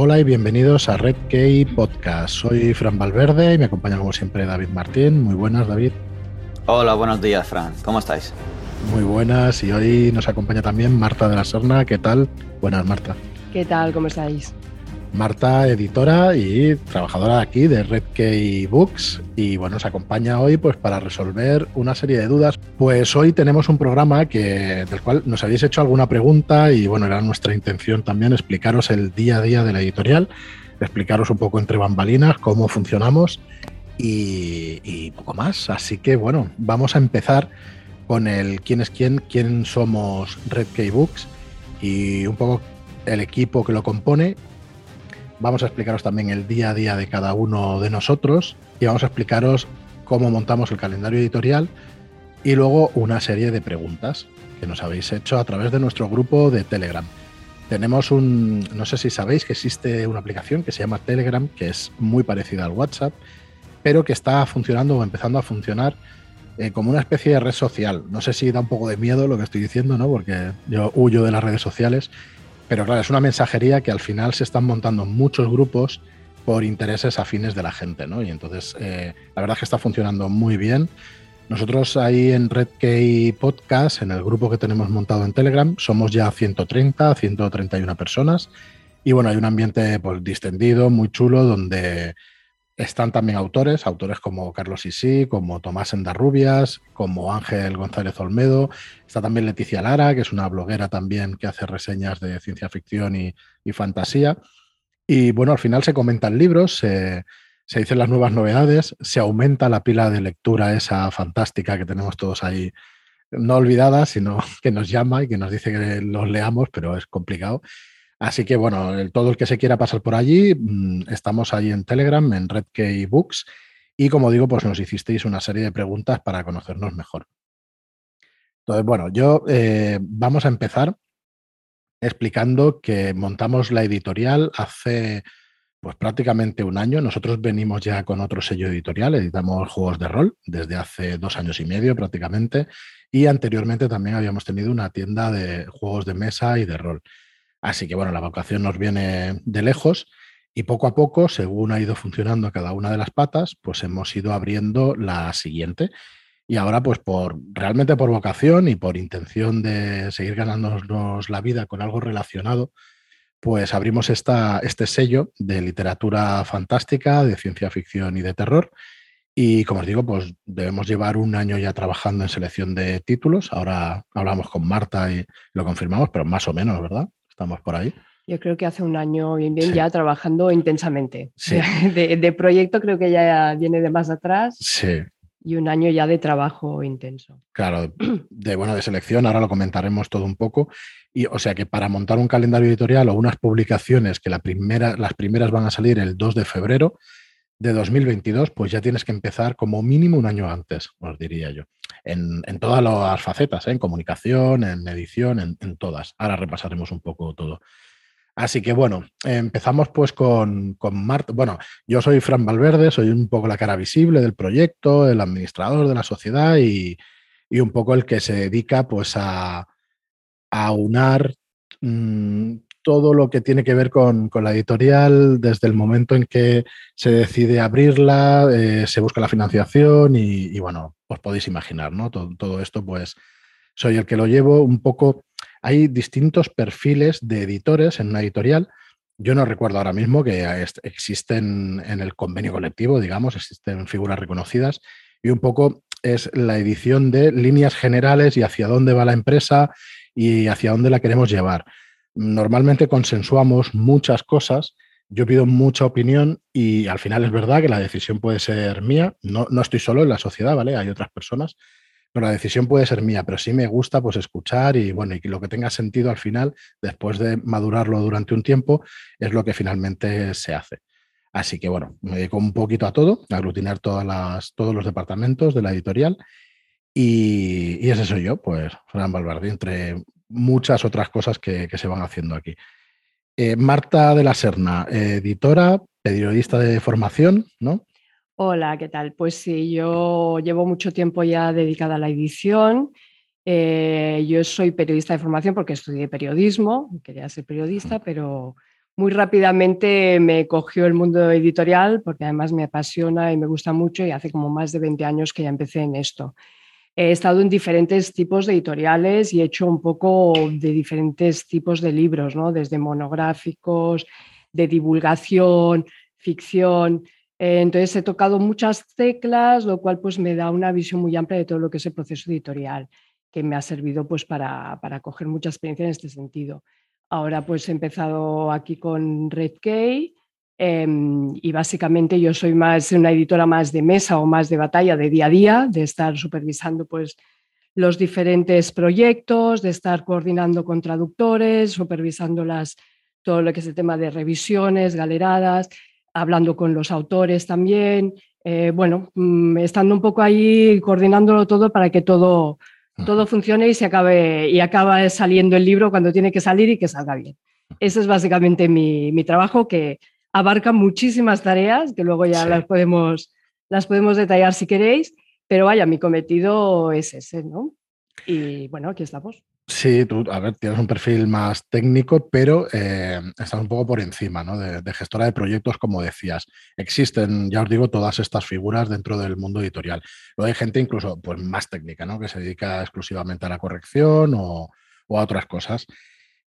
Hola y bienvenidos a Red Key Podcast. Soy Fran Valverde y me acompaña como siempre David Martín. Muy buenas, David. Hola, buenos días, Fran. ¿Cómo estáis? Muy buenas y hoy nos acompaña también Marta de la Serna. ¿Qué tal? Buenas, Marta. ¿Qué tal? ¿Cómo estáis? Marta, editora y trabajadora aquí de Red Key Books y bueno, nos acompaña hoy pues para resolver una serie de dudas. Pues hoy tenemos un programa que del cual nos habéis hecho alguna pregunta y bueno, era nuestra intención también explicaros el día a día de la editorial, explicaros un poco entre bambalinas cómo funcionamos y, poco más. Así que bueno, vamos a empezar con el quién es quién, quién somos Red Key Books y un poco el equipo que lo compone Vamos a explicaros también el día a día de cada uno de nosotros y vamos a explicaros cómo montamos el calendario editorial y luego una serie de preguntas que nos habéis hecho a través de nuestro grupo de Telegram. Tenemos un, no sé si sabéis que existe una aplicación que se llama Telegram, que es muy parecida al WhatsApp, pero que está funcionando o empezando a funcionar eh, como una especie de red social. No sé si da un poco de miedo lo que estoy diciendo, ¿no? Porque yo huyo de las redes sociales pero claro, es una mensajería que al final se están montando muchos grupos por intereses afines de la gente, ¿no? Y entonces, eh, la verdad es que está funcionando muy bien. Nosotros ahí en Red Podcast, en el grupo que tenemos montado en Telegram, somos ya 130, 131 personas. Y bueno, hay un ambiente pues, distendido, muy chulo, donde están también autores, autores como Carlos Isí, como Tomás Endarrubias, como Ángel González Olmedo. Está también Leticia Lara, que es una bloguera también que hace reseñas de ciencia ficción y, fantasía. Y bueno, al final se comentan libros, se, se, dicen las nuevas novedades, se aumenta la pila de lectura esa fantástica que tenemos todos ahí, no olvidada, sino que nos llama y que nos dice que los leamos, pero es complicado. Así que bueno, todo el que se quiera pasar por allí, mm, estamos ahí en Telegram, en Redkey Books, y como digo, pues nos hicisteis una serie de preguntas para conocernos mejor. Entonces, bueno, yo eh, vamos a empezar explicando que montamos la editorial hace pues prácticamente un año. Nosotros venimos ya con otro sello editorial, editamos juegos de rol desde hace dos años y medio prácticamente, y anteriormente también habíamos tenido una tienda de juegos de mesa y de rol. Así que bueno, la vocación nos viene de lejos y poco a poco, según ha ido funcionando cada una de las patas, pues hemos ido abriendo la siguiente. Y ahora, pues por realmente por vocación y por intención de seguir ganándonos la vida con algo relacionado, pues abrimos esta, este sello de literatura fantástica, de ciencia ficción y de terror. Y como os digo, pues debemos llevar un año ya trabajando en selección de títulos. Ahora hablamos con Marta y lo confirmamos, pero más o menos, ¿verdad? Estamos por ahí. Yo creo que hace un año bien, bien ya trabajando intensamente. De, proyecto creo que ya viene de más atrás. Sí. Y un año ya de trabajo intenso. Claro, de bueno, de selección, ahora lo comentaremos todo un poco. Y o sea que para montar un calendario editorial o unas publicaciones que la primera, las primeras van a salir el 2 de febrero de 2022, pues ya tienes que empezar como mínimo un año antes, os diría yo en, todas las facetas, ¿eh? en comunicación, en edición, en, todas. Ahora repasaremos un poco todo. Así que bueno, empezamos pues con, con Marta. Bueno, yo soy Fran Valverde, soy un poco la cara visible del proyecto, el administrador de la sociedad y, un poco el que se dedica pues a, a unar mm, todo lo que tiene que ver con, la editorial desde el momento en que se decide abrirla, eh, se busca la financiación y, bueno, os podéis imaginar, ¿no? Todo, esto, pues soy el que lo llevo un poco. Hay distintos perfiles de editores en una editorial. Yo no recuerdo ahora mismo que existen en el convenio colectivo, digamos, existen figuras reconocidas y un poco es la edición de líneas generales y hacia dónde va la empresa y hacia dónde la queremos llevar normalmente consensuamos muchas cosas, yo pido mucha opinión y al final es verdad que la decisión puede ser mía, no, no estoy solo en la sociedad, ¿vale? Hay otras personas, pero la decisión puede ser mía, pero sí me gusta pues escuchar y bueno, y lo que tenga sentido al final, después de madurarlo durante un tiempo, es lo que finalmente se hace. Así que bueno, me dedico un poquito a todo, a aglutinar todas las, todos los departamentos de la editorial y, y ese soy yo, pues Fran Valverde, entre muchas otras cosas que, se van haciendo aquí. Eh, Marta de la Serna, editora, periodista de formación, ¿no? Hola, ¿qué tal? Pues sí, yo llevo mucho tiempo ya dedicada a la edición. Eh, yo soy periodista de formación porque estudié periodismo, quería ser periodista, pero muy rápidamente me cogió el mundo editorial porque además me apasiona y me gusta mucho y hace como más de 20 años que ya empecé en esto. He estado en diferentes tipos de editoriales y he hecho un poco de diferentes tipos de libros, ¿no? desde monográficos, de divulgación, ficción. Eh, entonces he tocado muchas teclas, lo cual pues me da una visión muy amplia de todo lo que es el proceso editorial, que me ha servido pues para, para coger mucha experiencia en este sentido. Ahora pues he empezado aquí con Red em, y básicamente yo soy más una editora más de mesa o más de batalla de día a día, de estar supervisando pues los diferentes proyectos, de estar coordinando con traductores, supervisando las, todo lo que es el tema de revisiones, galeradas, hablando con los autores también, eh, bueno, mm, estando un poco ahí coordinándolo todo para que todo, todo funcione y se acabe y acaba saliendo el libro cuando tiene que salir y que salga bien. Ese es básicamente mi, mi trabajo que abarca muchísimas tareas que luego ya las, podemos, las podemos detallar si queréis, pero vaya, mi cometido es ese, ¿no? Y bueno, aquí estamos. Sí, tú, a ver, tienes un perfil más técnico, pero eh, estás un poco por encima, ¿no? De, gestora de proyectos, como decías. Existen, ya os digo, todas estas figuras dentro del mundo editorial. Luego hay gente incluso pues, más técnica, ¿no? Que se dedica exclusivamente a la corrección o, a otras cosas.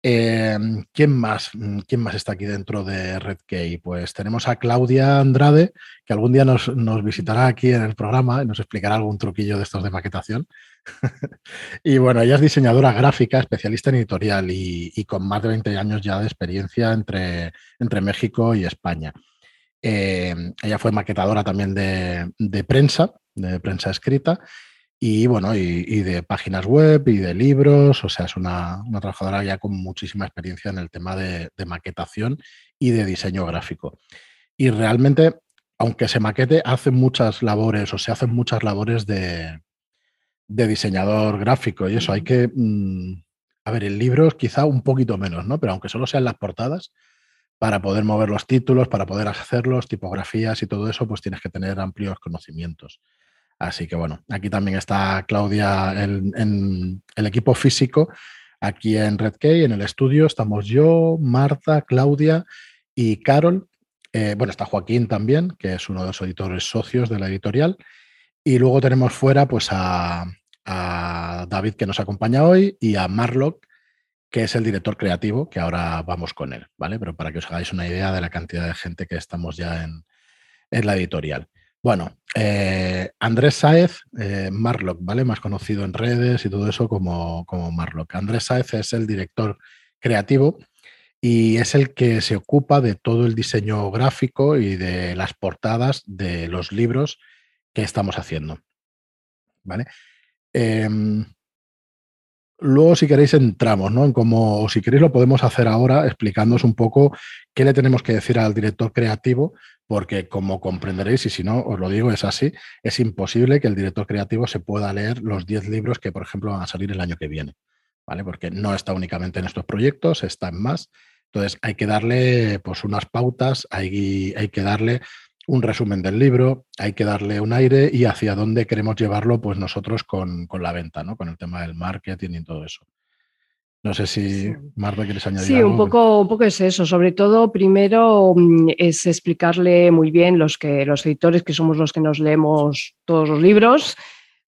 Eh, ¿quién, más, ¿Quién más está aquí dentro de RedKey? Pues tenemos a Claudia Andrade, que algún día nos, nos visitará aquí en el programa y nos explicará algún truquillo de estos de maquetación. y bueno, ella es diseñadora gráfica, especialista en editorial y, con más de 20 años ya de experiencia entre, entre México y España. Eh, ella fue maquetadora también de, prensa, de prensa escrita, y bueno, y, de páginas web y de libros, o sea, es una, trabajadora ya con muchísima experiencia en el tema de, de maquetación y de diseño gráfico. Y realmente, aunque se maquete, hace muchas labores o se hacen muchas labores de, de diseñador gráfico y eso. Hay que, mm, a ver, el libro quizá un poquito menos, ¿no? Pero aunque solo sean las portadas, para poder mover los títulos, para poder hacerlos, tipografías y todo eso, pues tienes que tener amplios conocimientos. Así que bueno, aquí también está Claudia en, el equipo físico. Aquí en Red en el estudio, estamos yo, Marta, Claudia y Carol. Eh, bueno, está Joaquín también, que es uno de los editores socios de la editorial. Y luego tenemos fuera pues a, David que nos acompaña hoy y a Marlock, que es el director creativo, que ahora vamos con él, ¿vale? Pero para que os hagáis una idea de la cantidad de gente que estamos ya en, la editorial. Bueno, eh, Andrés Saez, eh, Marlock, ¿vale? Más conocido en redes y todo eso como, como Marlock. Andrés Saez es el director creativo y es el que se ocupa de todo el diseño gráfico y de las portadas de los libros que estamos haciendo. ¿Vale? Em, luego, si queréis, entramos, ¿no? En cómo, si queréis, lo podemos hacer ahora explicándoos un poco qué le tenemos que decir al director creativo, porque como comprenderéis, y si no, os lo digo, es así, es imposible que el director creativo se pueda leer los 10 libros que, por ejemplo, van a salir el año que viene, ¿vale? Porque no está únicamente en estos proyectos, está en más. Entonces, hay que darle pues, unas pautas, hay, hay que darle un resumen del libro, hay que darle un aire y hacia dónde queremos llevarlo pues nosotros con, la venta, ¿no? Con el tema del marketing y todo eso. No sé si, Marta, quieres añadir sí, un poco, un poco es eso. Sobre todo, primero mm, es explicarle muy bien los que los editores, que somos los que nos leemos todos los libros,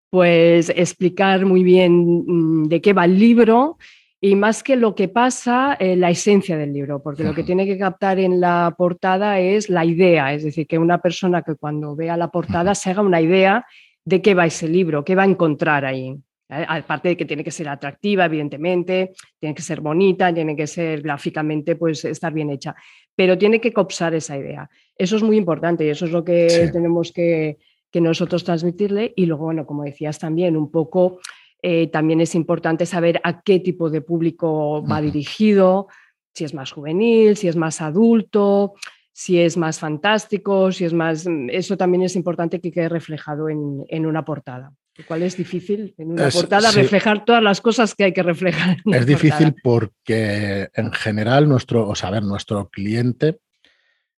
pues explicar muy bien mm, de qué va el libro y más que lo que pasa, eh, la esencia del libro, porque lo que tiene que captar en la portada es la idea, es decir, que una persona que cuando vea la portada se haga una idea de qué va ese libro, qué va a encontrar ahí. Aparte de que tiene que ser atractiva, evidentemente, tiene que ser bonita, tiene que ser gráficamente, pues estar bien hecha, pero tiene que copsar esa idea. Eso es muy importante y eso es lo que tenemos que, que nosotros transmitirle. Y luego, bueno, como decías también, un poco eh, también es importante saber a qué tipo de público va dirigido, si es más juvenil, si es más adulto, si es más fantástico, si es más... Eso también es importante que quede reflejado en, una portada. Lo cual es difícil en una portada reflejar todas las cosas que hay que reflejar. es difícil porque en general nuestro, o sea, nuestro cliente,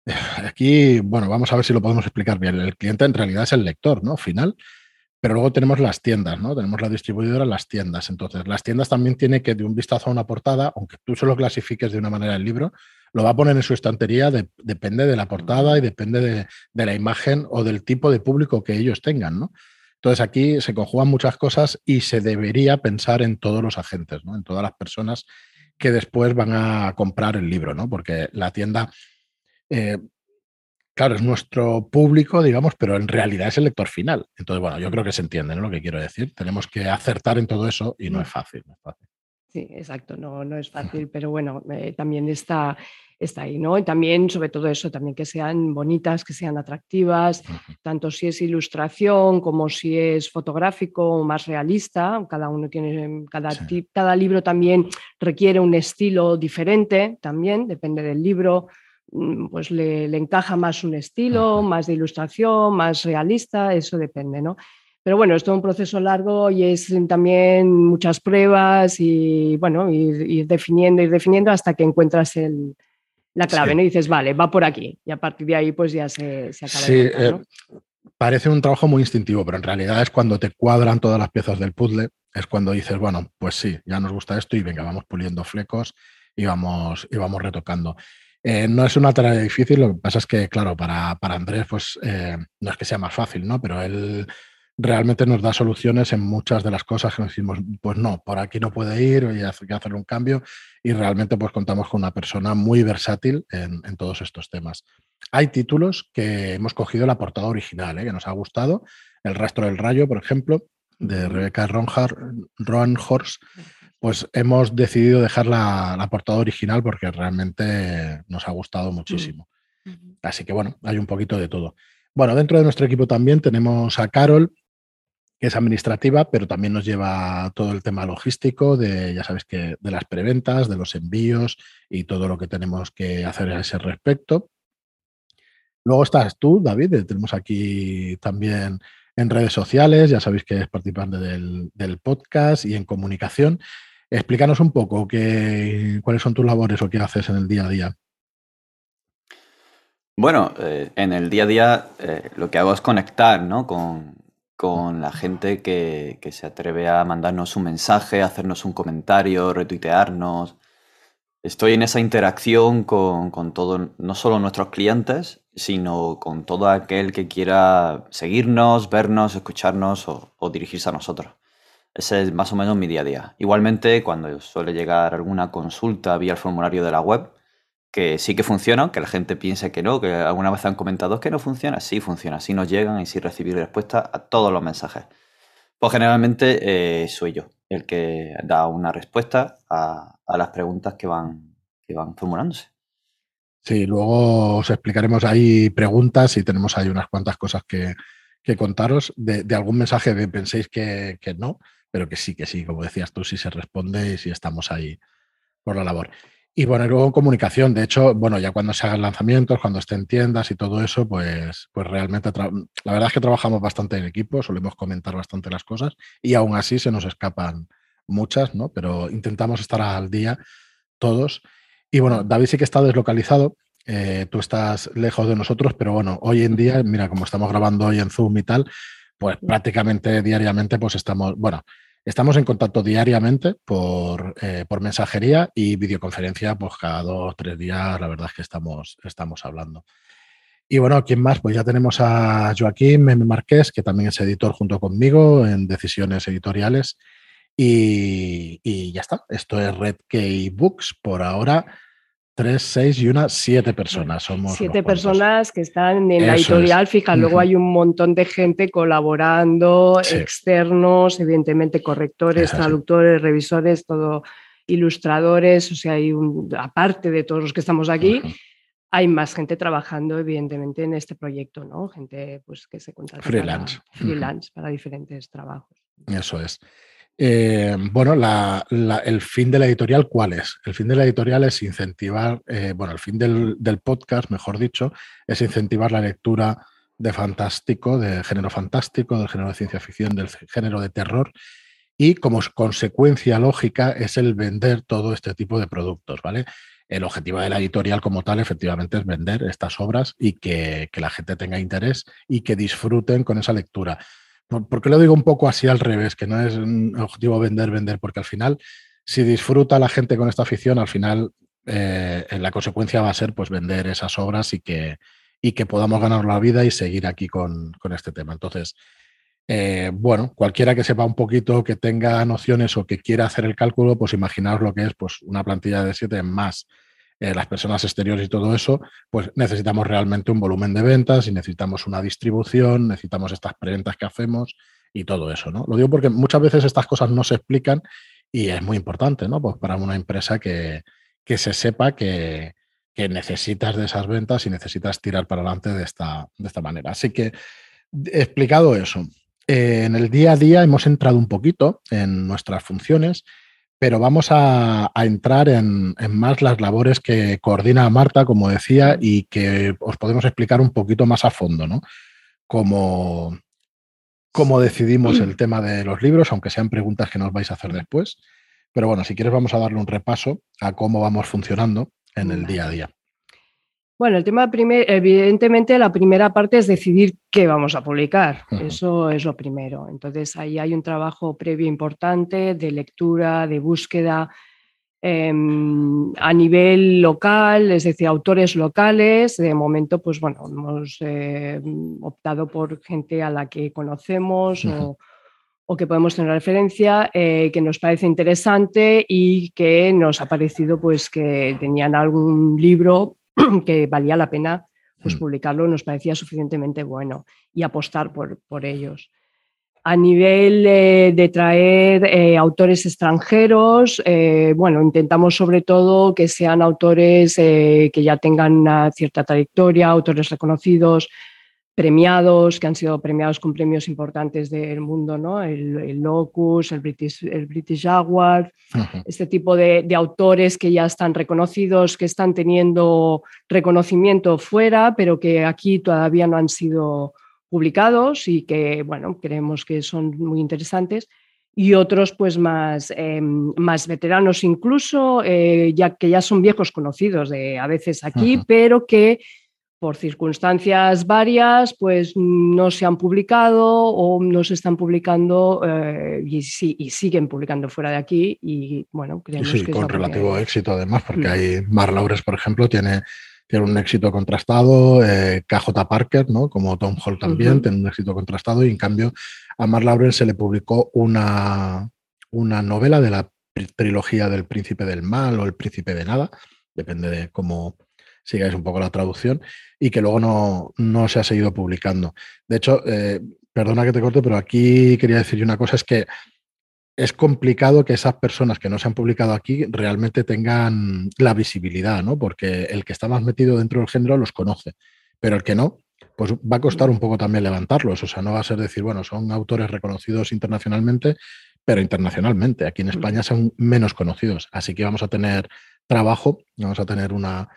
aquí, bueno, vamos a ver si lo podemos explicar bien. El cliente en realidad es el lector, ¿no? Final. Pero luego tenemos las tiendas, ¿no? Tenemos la distribuidora, las tiendas. Entonces, las tiendas también tienen que, de un vistazo a una portada, aunque tú solo clasifiques de una manera el libro, lo va a poner en su estantería, depende de la portada y depende de, de, la imagen o del tipo de público que ellos tengan, ¿no? Entonces aquí se conjugan muchas cosas y se debería pensar en todos los agentes, ¿no? En todas las personas que después van a comprar el libro, ¿no? Porque la tienda, eh, claro, es nuestro público, digamos, pero en realidad es el lector final. Entonces, bueno, yo creo que se entiende ¿no? lo que quiero decir. Tenemos que acertar en todo eso y no es fácil. No es fácil. Sí, exacto, no, no es fácil, pero bueno, eh, también está, está ahí, ¿no? Y también, sobre todo eso, también que sean bonitas, que sean atractivas, tanto si es ilustración como si es fotográfico, más realista, cada uno tiene, cada, cada libro también requiere un estilo diferente, también, depende del libro, mm, pues le, le encaja más un estilo, más de ilustración, más realista, eso depende, ¿no? Pero bueno, es todo un proceso largo y es también muchas pruebas y bueno, ir, definiendo, ir definiendo hasta que encuentras el, la clave, ¿no? Y dices, vale, va por aquí. Y a partir de ahí, pues ya se, se acaba. Sí, eh, parece un trabajo muy instintivo, pero en realidad es cuando te cuadran todas las piezas del puzzle, es cuando dices, bueno, pues sí, ya nos gusta esto y venga, vamos puliendo flecos y vamos, y vamos retocando. Eh, no es una tarea difícil, lo que pasa es que, claro, para, para Andrés, pues eh, no es que sea más fácil, ¿no? Pero él realmente nos da soluciones en muchas de las cosas que nos decimos, pues no, por aquí no puede ir, y hay que hacer un cambio, y realmente pues contamos con una persona muy versátil en, todos estos temas. Hay títulos que hemos cogido la portada original, ¿eh? que nos ha gustado, El rastro del rayo, por ejemplo, de Rebecca Roanhorst, pues hemos decidido dejar la, la, portada original porque realmente nos ha gustado muchísimo. Así que bueno, hay un poquito de todo. Bueno, dentro de nuestro equipo también tenemos a Carol, que es administrativa, pero también nos lleva todo el tema logístico, de, ya sabes que, de las preventas, de los envíos y todo lo que tenemos que hacer a ese respecto. Luego estás tú, David, tenemos aquí también en redes sociales, ya sabéis que es participante del, podcast y en comunicación. Explícanos un poco qué, cuáles son tus labores o qué haces en el día a día. Bueno, eh, en el día a día eh, lo que hago es conectar ¿no? con, con la gente que, se atreve a mandarnos un mensaje, hacernos un comentario, retuitearnos. Estoy en esa interacción con, con todo, no solo nuestros clientes, sino con todo aquel que quiera seguirnos, vernos, escucharnos o, o dirigirse a nosotros. Ese es más o menos mi día a día. Igualmente, cuando suele llegar alguna consulta vía el formulario de la web, que sí que funciona, que la gente piense que no, que alguna vez han comentado que no funciona, sí funciona, sí nos llegan y sí recibir respuesta a todos los mensajes. Pues generalmente eh, soy yo el que da una respuesta a, las preguntas que van, que van formulándose. Sí, luego os explicaremos ahí preguntas y tenemos ahí unas cuantas cosas que, contaros de, algún mensaje que penséis que, que no, pero que sí, que sí, como decías tú, sí se responde y sí estamos ahí por la labor. Y bueno, luego comunicación. De hecho, bueno, ya cuando se hagan lanzamientos, cuando estén tiendas y todo eso, pues, pues realmente la verdad es que trabajamos bastante en equipo, solemos comentar bastante las cosas y aún así se nos escapan muchas, ¿no? Pero intentamos estar al día todos. Y bueno, David sí que está deslocalizado. Eh, tú estás lejos de nosotros, pero bueno, hoy en día, mira, como estamos grabando hoy en Zoom y tal, pues prácticamente diariamente, pues estamos, bueno, Estamos en contacto diariamente por, eh, por, mensajería y videoconferencia, pues cada dos tres días, la verdad es que estamos, estamos hablando. Y bueno, ¿quién más? Pues ya tenemos a Joaquín Meme Marqués, que también es editor junto conmigo en decisiones editoriales. Y, y ya está. Esto es Red Key Books. Por ahora, Tres, seis y una, siete personas. Somos siete personas que están en la editorial. Fija, luego hay un montón de gente colaborando, externos, evidentemente correctores, traductores, revisores, todo ilustradores. O sea, hay un, aparte de todos los que estamos aquí, hay más gente trabajando, evidentemente, en este proyecto, ¿no? Gente pues, que se contrata freelance, freelance para diferentes trabajos. Eso es. Eh, bueno, el fin de la editorial, ¿cuál es? El fin de la editorial es incentivar, eh, bueno, el fin del, podcast, mejor dicho, es incentivar la lectura de fantástico, de género fantástico, del género de ciencia ficción, del género de terror, y como consecuencia lógica es el vender todo este tipo de productos, ¿vale? El objetivo de la editorial como tal, efectivamente, es vender estas obras y que la gente tenga interés y que disfruten con esa lectura. ¿Por qué lo digo un poco así al revés? Que no es un objetivo vender, vender, porque al final, si disfruta la gente con esta afición, al final eh, la consecuencia va a ser pues vender esas obras y que, y que podamos ganar la vida y seguir aquí con, con este tema. Entonces, eh, bueno, cualquiera que sepa un poquito, que tenga nociones o que quiera hacer el cálculo, pues imaginaos lo que es pues, una plantilla de 7 más eh, las personas exteriores y todo eso, pues necesitamos realmente un volumen de ventas y necesitamos una distribución, necesitamos estas preventas que hacemos y todo eso, ¿no? Lo digo porque muchas veces estas cosas no se explican y es muy importante, ¿no? Pues para una empresa que, que se sepa que, que, necesitas de esas ventas y necesitas tirar para adelante de esta, de esta manera. Así que, explicado eso, eh, en el día a día hemos entrado un poquito en nuestras funciones, pero vamos a, entrar en, más las labores que coordina Marta, como decía, y que os podemos explicar un poquito más a fondo, ¿no? Cómo, cómo decidimos el tema de los libros, aunque sean preguntas que nos vais a hacer después. Pero bueno, si quieres vamos a darle un repaso a cómo vamos funcionando en el día a día. Bueno, el tema, primer, evidentemente, la primera parte es decidir qué vamos a publicar. Eso es lo primero. Entonces, ahí hay un trabajo previo importante de lectura, de búsqueda em, a nivel local, es decir, autores locales. De momento, pues bueno, hemos eh, optado por gente a la que conocemos o, que podemos tener referencia, eh, que nos parece interesante y que nos ha parecido pues que tenían algún libro que valía la pena pues, mm. publicarlo, nos parecía suficientemente bueno y apostar por, por ellos. A nivel eh, de traer eh, autores extranjeros, eh, bueno, intentamos sobre todo que sean autores que ya tengan una cierta trayectoria, autores reconocidos, premiados, que han sido premiados con premios importantes del mundo, ¿no? el, Locus, el British, el British Jaguar, este tipo de, autores que ya están reconocidos, que están teniendo reconocimiento fuera, pero que aquí todavía no han sido publicados y que, bueno, creemos que son muy interesantes. Y otros, pues, más, em, más veteranos incluso, eh, ya que ya son viejos conocidos de a veces aquí, pero que por circunstancias varias, pues no se han publicado o no se están publicando eh, y, siguen publicando fuera de aquí. Y bueno, creemos sí, con relativo éxito además, porque mm. hay Mar Laures, por ejemplo, tiene, tiene un éxito contrastado, eh, KJ Parker, ¿no? como Tom Hall también, tiene un éxito contrastado, y en cambio a Mar Laures se le publicó una, una novela de la trilogía del Príncipe del Mal o El Príncipe de Nada, depende de cómo sigáis un poco la traducción, y que luego no, no se ha seguido publicando. De hecho, eh, perdona que te corte, pero aquí quería decir una cosa, es que es complicado que esas personas que no se han publicado aquí realmente tengan la visibilidad, ¿no? Porque el que está más metido dentro del género los conoce, pero el que no, pues va a costar un poco también levantarlos. O sea, no va a ser decir, bueno, son autores reconocidos internacionalmente, pero internacionalmente. Aquí en España son menos conocidos. Así que vamos a tener trabajo, vamos a tener una,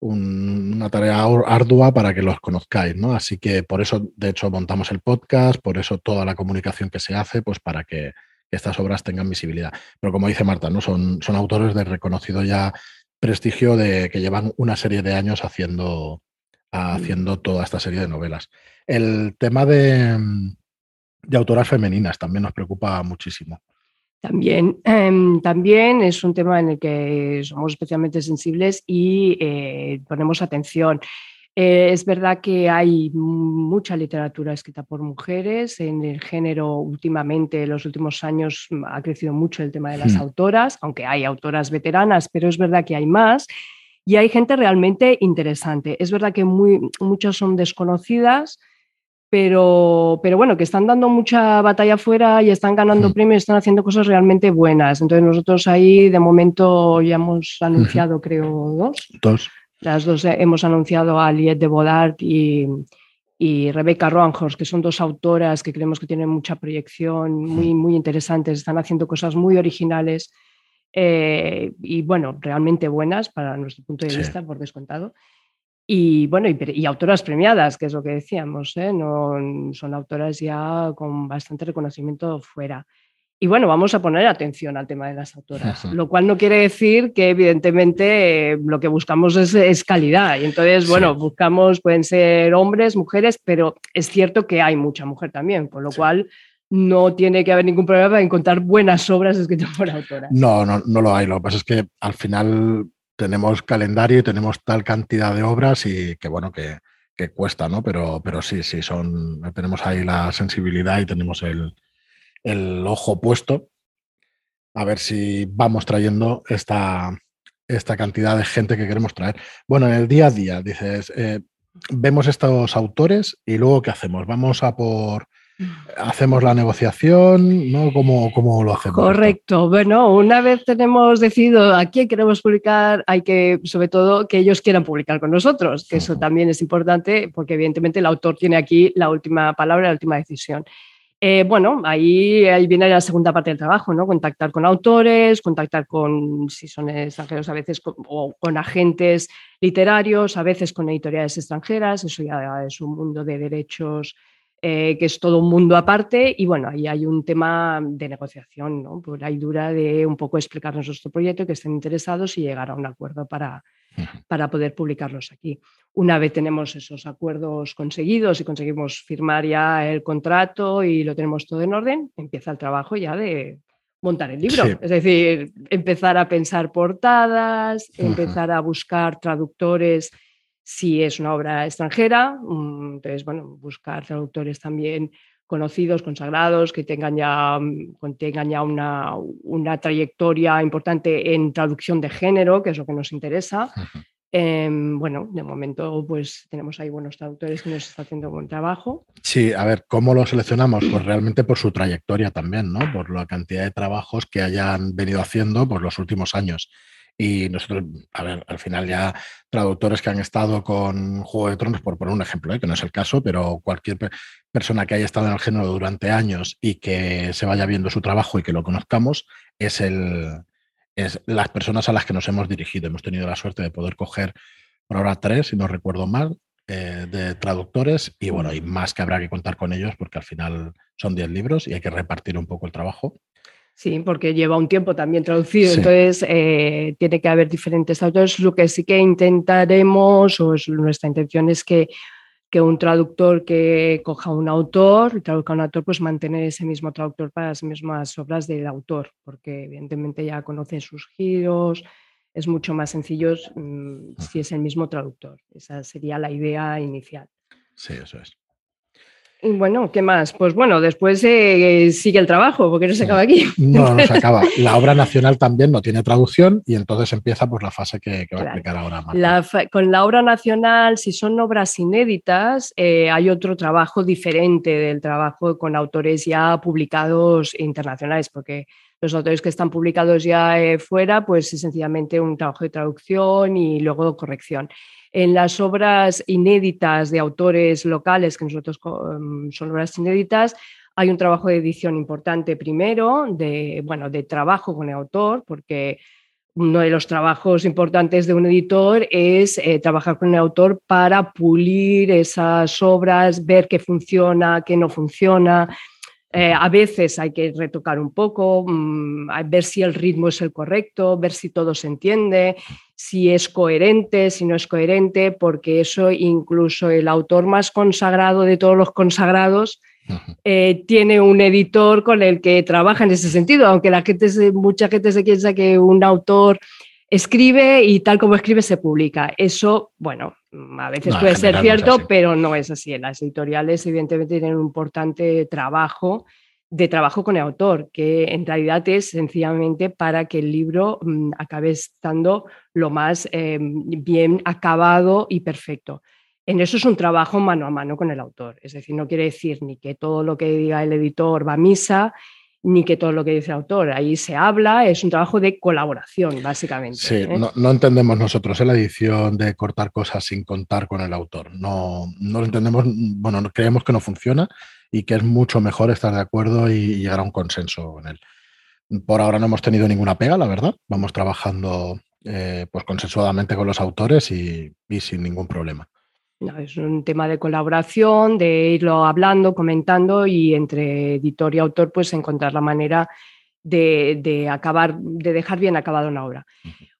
una tarea ardua para que los conozcáis, ¿no? Así que por eso, de hecho, montamos el podcast, por eso toda la comunicación que se hace, pues para que estas obras tengan visibilidad. Pero como dice Marta, ¿no? Son, son autores de reconocido ya prestigio de que llevan una serie de años haciendo, haciendo toda esta serie de novelas. El tema de, de autoras femeninas también nos preocupa muchísimo. También, em, también es un tema en el que somos especialmente sensibles y eh, ponemos atención. Eh, es verdad que hay mucha literatura escrita por mujeres en el género últimamente, en los últimos años mm, ha crecido mucho el tema de las hmm. autoras, aunque hay autoras veteranas, pero es verdad que hay más y hay gente realmente interesante. Es verdad que muy, muchas son desconocidas, pero, pero bueno, que están dando mucha batalla afuera y están ganando premios, están haciendo cosas realmente buenas. Entonces nosotros ahí de momento ya hemos anunciado, creo, dos. Dos. Las dos hemos anunciado a Liette de Bodart y, y Rebecca Roanhorst, que son dos autoras que creemos que tienen mucha proyección, muy, muy interesantes, están haciendo cosas muy originales eh, y, bueno, realmente buenas para nuestro punto de vista, por descontado. Y bueno, y, autoras premiadas, que es lo que decíamos, ¿eh? no, son autoras ya con bastante reconocimiento fuera. Y bueno, vamos a poner atención al tema de las autoras, lo cual no quiere decir que evidentemente lo que buscamos es, calidad. Y entonces, bueno, buscamos, pueden ser hombres, mujeres, pero es cierto que hay mucha mujer también, con lo cual no tiene que haber ningún problema en encontrar buenas obras escritas por autoras. No, no, no lo hay. Lo que pasa es que al final tenemos calendario y tenemos tal cantidad de obras y que bueno, que, cuesta, ¿no? Pero, pero sí, sí, son, tenemos ahí la sensibilidad y tenemos el, ojo puesto a ver si vamos trayendo esta, esta cantidad de gente que queremos traer. Bueno, en el día a día, dices, eh, vemos estos autores y luego ¿qué hacemos? Vamos a por hacemos la negociación, ¿no? ¿Cómo, lo hacemos? Correcto. Bueno, una vez tenemos decidido a quién queremos publicar, hay que, sobre todo, que ellos quieran publicar con nosotros, que eso también es importante porque evidentemente el autor tiene aquí la última palabra, la última decisión. Eh, bueno, ahí, ahí, viene la segunda parte del trabajo, ¿no? Contactar con autores, contactar con, si son extranjeros, a veces con, o con agentes literarios, a veces con editoriales extranjeras, eso ya es un mundo de derechos eh, que es todo un mundo aparte y bueno, ahí hay un tema de negociación, ¿no? Por ahí dura de un poco explicarnos nuestro proyecto, que estén interesados y llegar a un acuerdo para, para poder publicarlos aquí. Una vez tenemos esos acuerdos conseguidos y conseguimos firmar ya el contrato y lo tenemos todo en orden, empieza el trabajo ya de montar el libro. Es decir, empezar a pensar portadas, empezar a buscar traductores si es una obra extranjera, mm, entonces, bueno, buscar traductores también conocidos, consagrados, que tengan ya, mm, tengan ya una, una, trayectoria importante en traducción de género, que es lo que nos interesa. Em, bueno, de momento pues tenemos ahí buenos traductores que nos están haciendo buen trabajo. Sí, a ver, ¿cómo lo seleccionamos? Pues realmente por su trayectoria también, ¿no? Por la cantidad de trabajos que hayan venido haciendo por los últimos años. Y nosotros, a ver, al final ya traductores que han estado con Juego de Tronos, por poner un ejemplo, ¿eh? que no es el caso, pero cualquier persona que haya estado en el género durante años y que se vaya viendo su trabajo y que lo conozcamos, es, el, es las personas a las que nos hemos dirigido. Hemos tenido la suerte de poder coger por ahora tres, si no recuerdo mal, eh, de traductores y bueno, hay más que habrá que contar con ellos porque al final son diez libros y hay que repartir un poco el trabajo. Sí, porque lleva un tiempo también traducido, entonces eh, tiene que haber diferentes autores. Lo que sí que intentaremos, o nuestra intención es que, que, un traductor que coja un autor, traduzca un autor, pues mantener ese mismo traductor para las mismas obras del autor, porque evidentemente ya conoce sus giros, es mucho más sencillo mm, si es el mismo traductor. Esa sería la idea inicial. Sí, eso es. Bueno, ¿qué más? Pues bueno, después eh, sigue el trabajo, porque no se acaba aquí. No, no se acaba. La obra nacional también no tiene traducción y entonces empieza pues, la fase que, va a explicar ahora. con la obra nacional, si son obras inéditas, eh, hay otro trabajo diferente del trabajo con autores ya publicados internacionales, porque los autores que están publicados ya eh, fuera, pues es sencillamente un trabajo de traducción y luego corrección. En las obras inéditas de autores locales, que nosotros em, son obras inéditas, hay un trabajo de edición importante primero, de, bueno, de trabajo con el autor, porque uno de los trabajos importantes de un editor es eh, trabajar con el autor para pulir esas obras, ver qué funciona, qué no funciona. Eh, a veces hay que retocar un poco, mm, ver si el ritmo es el correcto, ver si todo se entiende si es coherente, si no es coherente, porque eso incluso el autor más consagrado de todos los consagrados eh, tiene un editor con el que trabaja en ese sentido, aunque la gente mucha gente se piensa que un autor escribe y tal como escribe se publica. Eso, bueno, a veces puede ser cierto, pero no es así. Las editoriales evidentemente tienen un importante trabajo de trabajo con el autor, que en realidad es sencillamente para que el libro mm, acabe estando lo más em, bien acabado y perfecto. En eso es un trabajo mano a mano con el autor, es decir, no quiere decir ni que todo lo que diga el editor va a misa, ni que todo lo que dice el autor. Ahí se habla, es un trabajo de colaboración, básicamente. Sí, ¿eh? no, entendemos nosotros en la edición de cortar cosas sin contar con el autor. No, no lo entendemos, bueno, creemos que no funciona y que es mucho mejor estar de acuerdo y llegar a un consenso con él. Por ahora no hemos tenido ninguna pega, la verdad. Vamos trabajando eh, pues consensuadamente con los autores y, sin ningún problema. es un tema de colaboración, de irlo hablando, comentando y entre editor y autor pues encontrar la manera de, acabar, de dejar bien acabada una obra.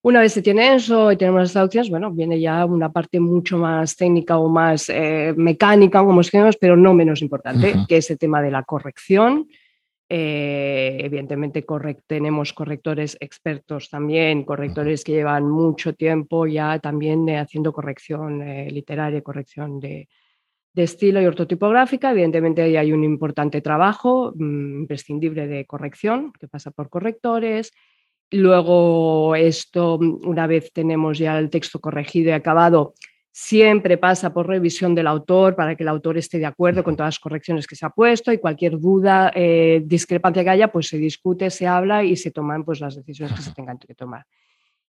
Una vez se tiene eso y tenemos las traducciones, bueno, viene ya una parte mucho más técnica o más eh, mecánica, como escribimos, pero no menos importante, que es el tema de la corrección Eh, evidentemente tenemos correctores expertos también, correctores que llevan mucho tiempo ya también haciendo corrección literaria, corrección de, de estilo y ortotipográfica. Evidentemente ahí hay un importante trabajo mm, imprescindible de corrección que pasa por correctores. Luego esto, una vez tenemos ya el texto corregido y acabado, siempre pasa por revisión del autor para que el autor esté de acuerdo con todas las correcciones que se ha puesto y cualquier duda, eh, discrepancia que haya, pues se discute, se habla y se toman pues, las decisiones que se tengan que tomar.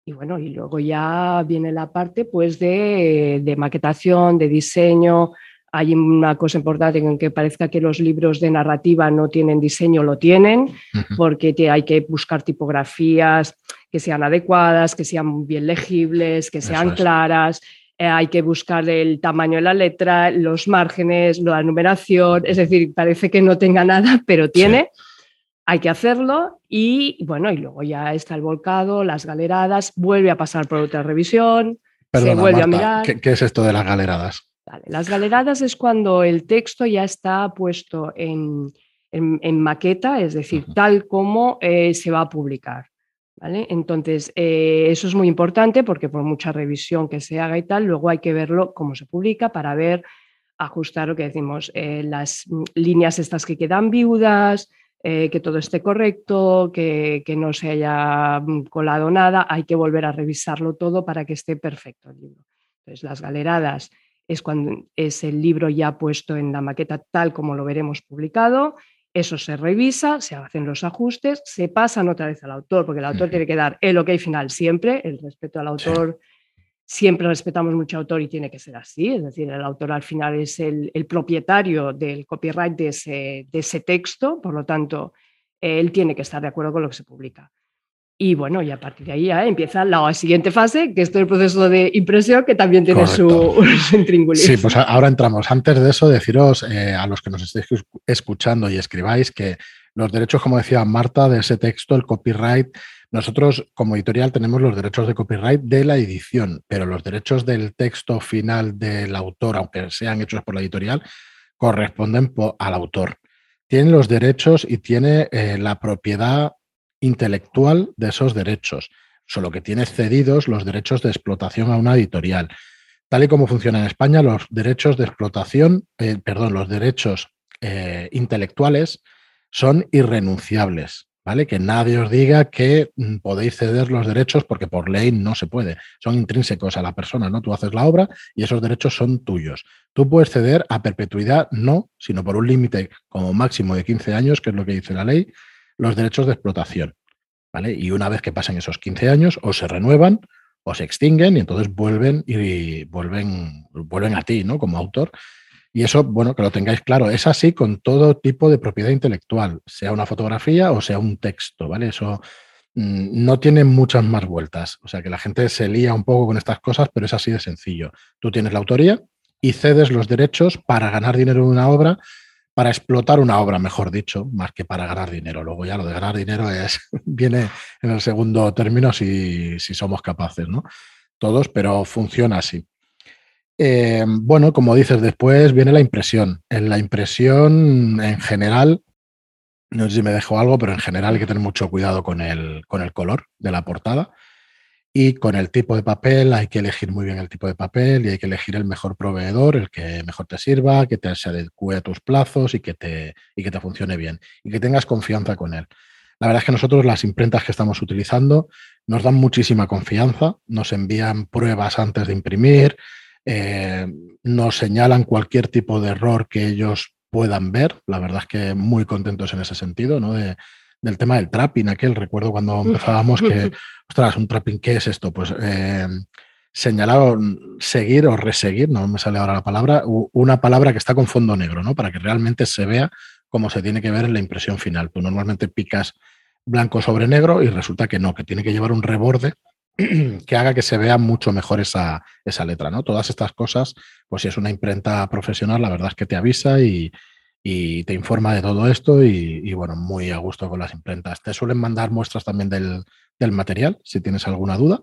Y bueno, y luego ya viene la parte pues de, de maquetación, de diseño, hay una cosa importante en que parezca que los libros de narrativa no tienen diseño, lo tienen, porque hay que buscar tipografías que sean adecuadas, que sean bien legibles, que sean claras. Eh, hay que buscar el tamaño de la letra, los márgenes, la numeración. Es decir, parece que no tenga nada, pero tiene. Hay que hacerlo y bueno, y luego ya está el volcado, las galeradas, vuelve a pasar por otra revisión, se vuelve a mirar. ¿qué, es esto de las galeradas? Las galeradas es cuando el texto ya está puesto en, maqueta, es decir, tal como eh, se va a publicar. ¿vale? Entonces, eh, eso es muy importante porque por mucha revisión que se haga y tal, luego hay que verlo cómo se publica para ver, ajustar lo que decimos, eh, las líneas estas que quedan viudas, que todo esté correcto, que, que, no se haya mm, colado nada, hay que volver a revisarlo todo para que esté perfecto el libro. Entonces, las galeradas es cuando es el libro ya puesto en la maqueta tal como lo veremos publicado. Eso se revisa, se hacen los ajustes, se pasan otra vez al autor, porque el autor tiene que dar el ok final siempre, el respeto al autor. Siempre respetamos mucho al autor y tiene que ser así, es decir, el autor al final es el, propietario del copyright de ese, de ese texto, por lo tanto, él tiene que estar de acuerdo con lo que se publica. Y bueno, y a partir de ahí ya empieza la siguiente fase, que es todo el proceso de impresión, que también tiene su, su Sí, pues ahora entramos. Antes de eso, deciros eh, a los que nos estéis escuchando y escribáis que los derechos, como decía Marta, de ese texto, el copyright, nosotros como editorial tenemos los derechos de copyright de la edición, pero los derechos del texto final del autor, aunque sean hechos por la editorial, corresponden al autor. Tiene los derechos y tiene eh, la propiedad intelectual de esos derechos, solo que tiene cedidos los derechos de explotación a una editorial. Tal y como funciona en España, los derechos de explotación, eh, perdón, los derechos eh, intelectuales son irrenunciables, ¿vale? Que nadie os diga que mm, podéis ceder los derechos porque por ley no se puede. Son intrínsecos a la persona, ¿no? Tú haces la obra y esos derechos son tuyos. Tú puedes ceder a perpetuidad, no, sino por un límite como máximo de 15 años, que es lo que dice la ley, los derechos de explotación. ¿vale? Y una vez que pasen esos 15 años, o se renuevan o se extinguen y entonces vuelven y vuelven, vuelven a ti, ¿no? Como autor. Y eso, bueno, que lo tengáis claro, es así con todo tipo de propiedad intelectual, sea una fotografía o sea un texto, ¿vale? Eso mm, no tiene muchas más vueltas. O sea, que la gente se lía un poco con estas cosas, pero es así de sencillo. Tú tienes la autoría y cedes los derechos para ganar dinero en una obra para explotar una obra, mejor dicho, más que para ganar dinero. Luego ya lo de ganar dinero es, viene en el segundo término si, somos capaces, ¿no? Todos, pero funciona así. Eh, bueno, como dices, después viene la impresión. En la impresión, en general, no sé si me dejo algo, pero en general hay que tener mucho cuidado con el, con el color de la portada. Y con el tipo de papel hay que elegir muy bien el tipo de papel y hay que elegir el mejor proveedor, el que mejor te sirva, que te se adecue a tus plazos y que, te, y que te funcione bien y que tengas confianza con él. La verdad es que nosotros las imprentas que estamos utilizando nos dan muchísima confianza, nos envían pruebas antes de imprimir, eh, nos señalan cualquier tipo de error que ellos puedan ver. La verdad es que muy contentos en ese sentido, ¿no? De, del tema del trapping, aquel. Recuerdo cuando empezábamos que, ostras, un trapping, ¿qué es esto? Pues eh, señalaron seguir o reseguir, no me sale ahora la palabra, una palabra que está con fondo negro, ¿no? Para que realmente se vea como se tiene que ver en la impresión final. Tú normalmente picas blanco sobre negro y resulta que no, que tiene que llevar un reborde que haga que se vea mucho mejor esa, esa letra, ¿no? Todas estas cosas, pues si es una imprenta profesional, la verdad es que te avisa y, y te informa de todo esto y, bueno, muy a gusto con las imprentas. Te suelen mandar muestras también del, material, si tienes alguna duda,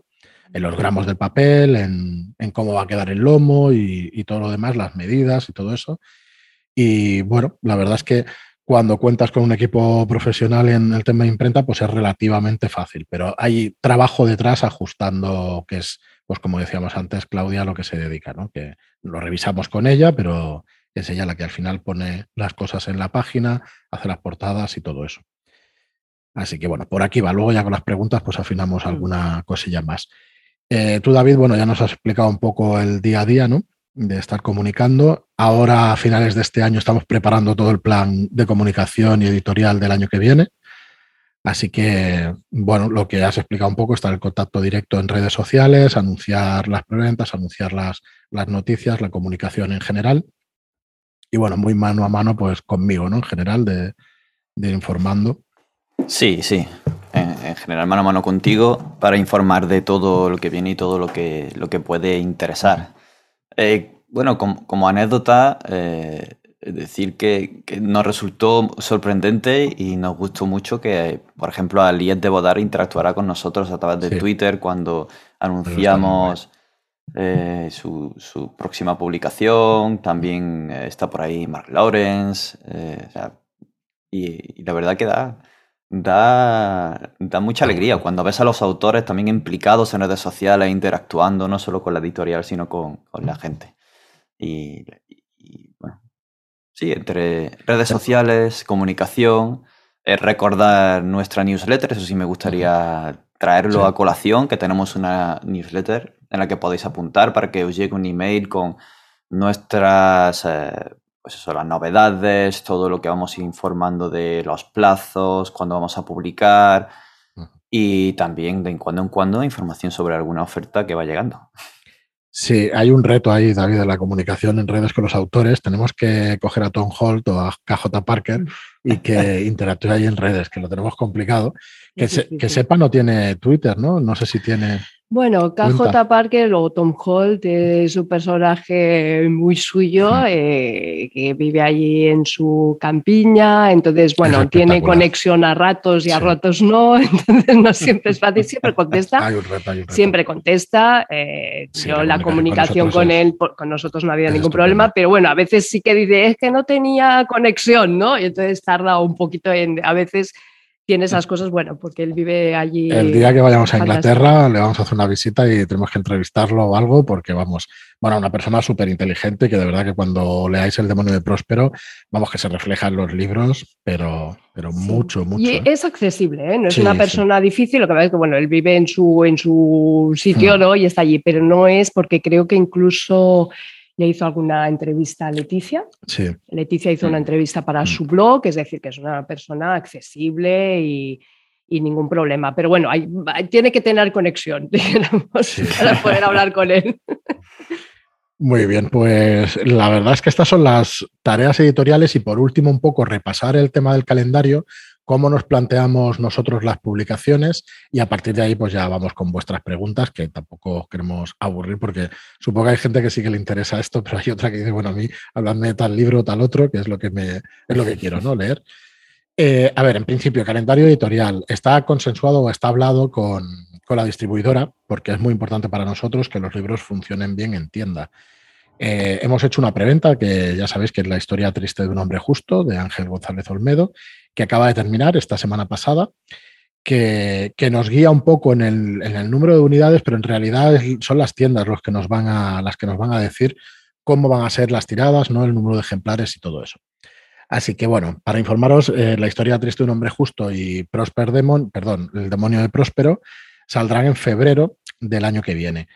en los gramos del papel, en, cómo va a quedar el lomo y, todo lo demás, las medidas y todo eso. Y bueno, la verdad es que cuando cuentas con un equipo profesional en el tema de imprenta, pues es relativamente fácil, pero hay trabajo detrás ajustando, que es, pues como decíamos antes, Claudia, lo que se dedica, ¿no? Que lo revisamos con ella, pero es ella la que al final pone las cosas en la página, hace las portadas y todo eso. Así que bueno, por aquí va. Luego ya con las preguntas, pues afinamos mm. alguna cosilla más. Eh, tú, David, bueno, ya nos has explicado un poco el día a día, ¿no? de estar comunicando. Ahora, a finales de este año, estamos preparando todo el plan de comunicación y editorial del año que viene. Así que, bueno, lo que has explicado un poco, está el contacto directo en redes sociales, anunciar las preventas, anunciar las, las noticias, la comunicación en general. Y bueno, muy mano a mano, pues conmigo, ¿no? En general, de, de informando. Sí, sí. En, general, mano a mano contigo para informar de todo lo que viene y todo lo que, lo que puede interesar. Eh, bueno, como, anécdota, eh, decir que, nos resultó sorprendente y nos gustó mucho que, por ejemplo, Aliet de Bodar interactuara con nosotros a través de Twitter cuando anunciamos eh, su, próxima publicación. También está por ahí Mark Lawrence. y, la verdad que da, da, da mucha alegría cuando ves a los autores también implicados en redes sociales, interactuando no solo con la editorial, sino con, la gente. Y, bueno, sí, entre redes sociales, comunicación, eh, recordar nuestra newsletter, eso sí me gustaría traerlo a colación, que tenemos una newsletter en la que podéis apuntar para que os llegue un email con nuestras eh, pues eso, las novedades, todo lo que vamos informando de los plazos, cuándo vamos a publicar y también de en cuando en cuando información sobre alguna oferta que va llegando. Sí, hay un reto ahí, David, de la comunicación en redes con los autores. Tenemos que coger a Tom Holt o a KJ Parker y que interactúe ahí en redes, que lo tenemos complicado. Que, que sepa no tiene Twitter, ¿no? No sé si tiene... Bueno, KJ Parker o Tom Holt es un personaje muy suyo eh, que vive allí en su campiña, entonces, bueno, tiene conexión a ratos y a ratos no, entonces no siempre es fácil, siempre contesta. Siempre contesta. Eh, yo la comunicación con, él, con nosotros no había ningún problema, pero bueno, a veces sí que dice, es que no tenía conexión, ¿no? Y entonces tarda un poquito en, a veces tiene esas cosas, bueno, porque él vive allí. El día que vayamos a Inglaterra le vamos a hacer una visita y tenemos que entrevistarlo o algo, porque vamos, bueno, una persona súper inteligente que de verdad que cuando leáis El demonio de Próspero, vamos que se refleja en los libros, pero, pero mucho, mucho. Y ¿eh? es accesible, ¿eh? no es una persona difícil, lo que pasa es que, bueno, él vive en su, en su sitio, mm. ¿no? Y está allí, pero no es porque creo que incluso le hizo alguna entrevista a Leticia. Sí. Leticia hizo una mm. entrevista para mm. su blog, es decir, que es una persona accesible y, ningún problema. Pero bueno, tiene que tener conexión, para poder hablar con él. Muy bien, pues la verdad es que estas son las tareas editoriales y por último un poco repasar el tema del calendario, cómo nos planteamos nosotros las publicaciones y a partir de ahí pues ya vamos con vuestras preguntas que tampoco queremos aburrir porque supongo que hay gente que sí que le interesa esto, pero hay otra que dice, bueno, a mí habladme de tal libro o tal otro, que es lo que, me, es lo que quiero ¿no? leer. Eh, a ver, en principio, calendario editorial. ¿Está consensuado o está hablado con, con la distribuidora? Porque es muy importante para nosotros que los libros funcionen bien en tienda. Eh, hemos hecho una preventa que ya sabéis que es la historia triste de un hombre justo, de Ángel González Olmedo, que acaba de terminar esta semana pasada, que, nos guía un poco en el, número de unidades, pero en realidad son las tiendas los que nos van a, las que nos van a decir cómo van a ser las tiradas, ¿no? el número de ejemplares y todo eso. Así que bueno, para informaros, eh, la historia triste de un hombre justo y Prosper Demon, perdón, el demonio de Próspero, saldrán en febrero del año que viene.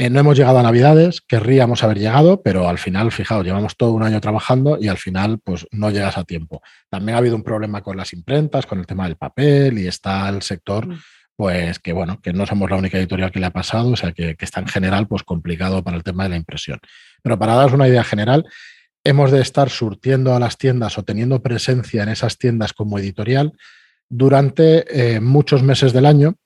Eh, no hemos llegado a Navidades, querríamos haber llegado, pero al final, fijaos, llevamos todo un año trabajando y al final, pues no llegas a tiempo. También ha habido un problema con las imprentas, con el tema del papel y está el sector, mm. pues que bueno, que no somos la única editorial que le ha pasado, o sea que, está en general, pues complicado para el tema de la impresión. Pero para daros una idea general, hemos de estar surtiendo a las tiendas o teniendo presencia en esas tiendas como editorial durante eh, muchos meses del año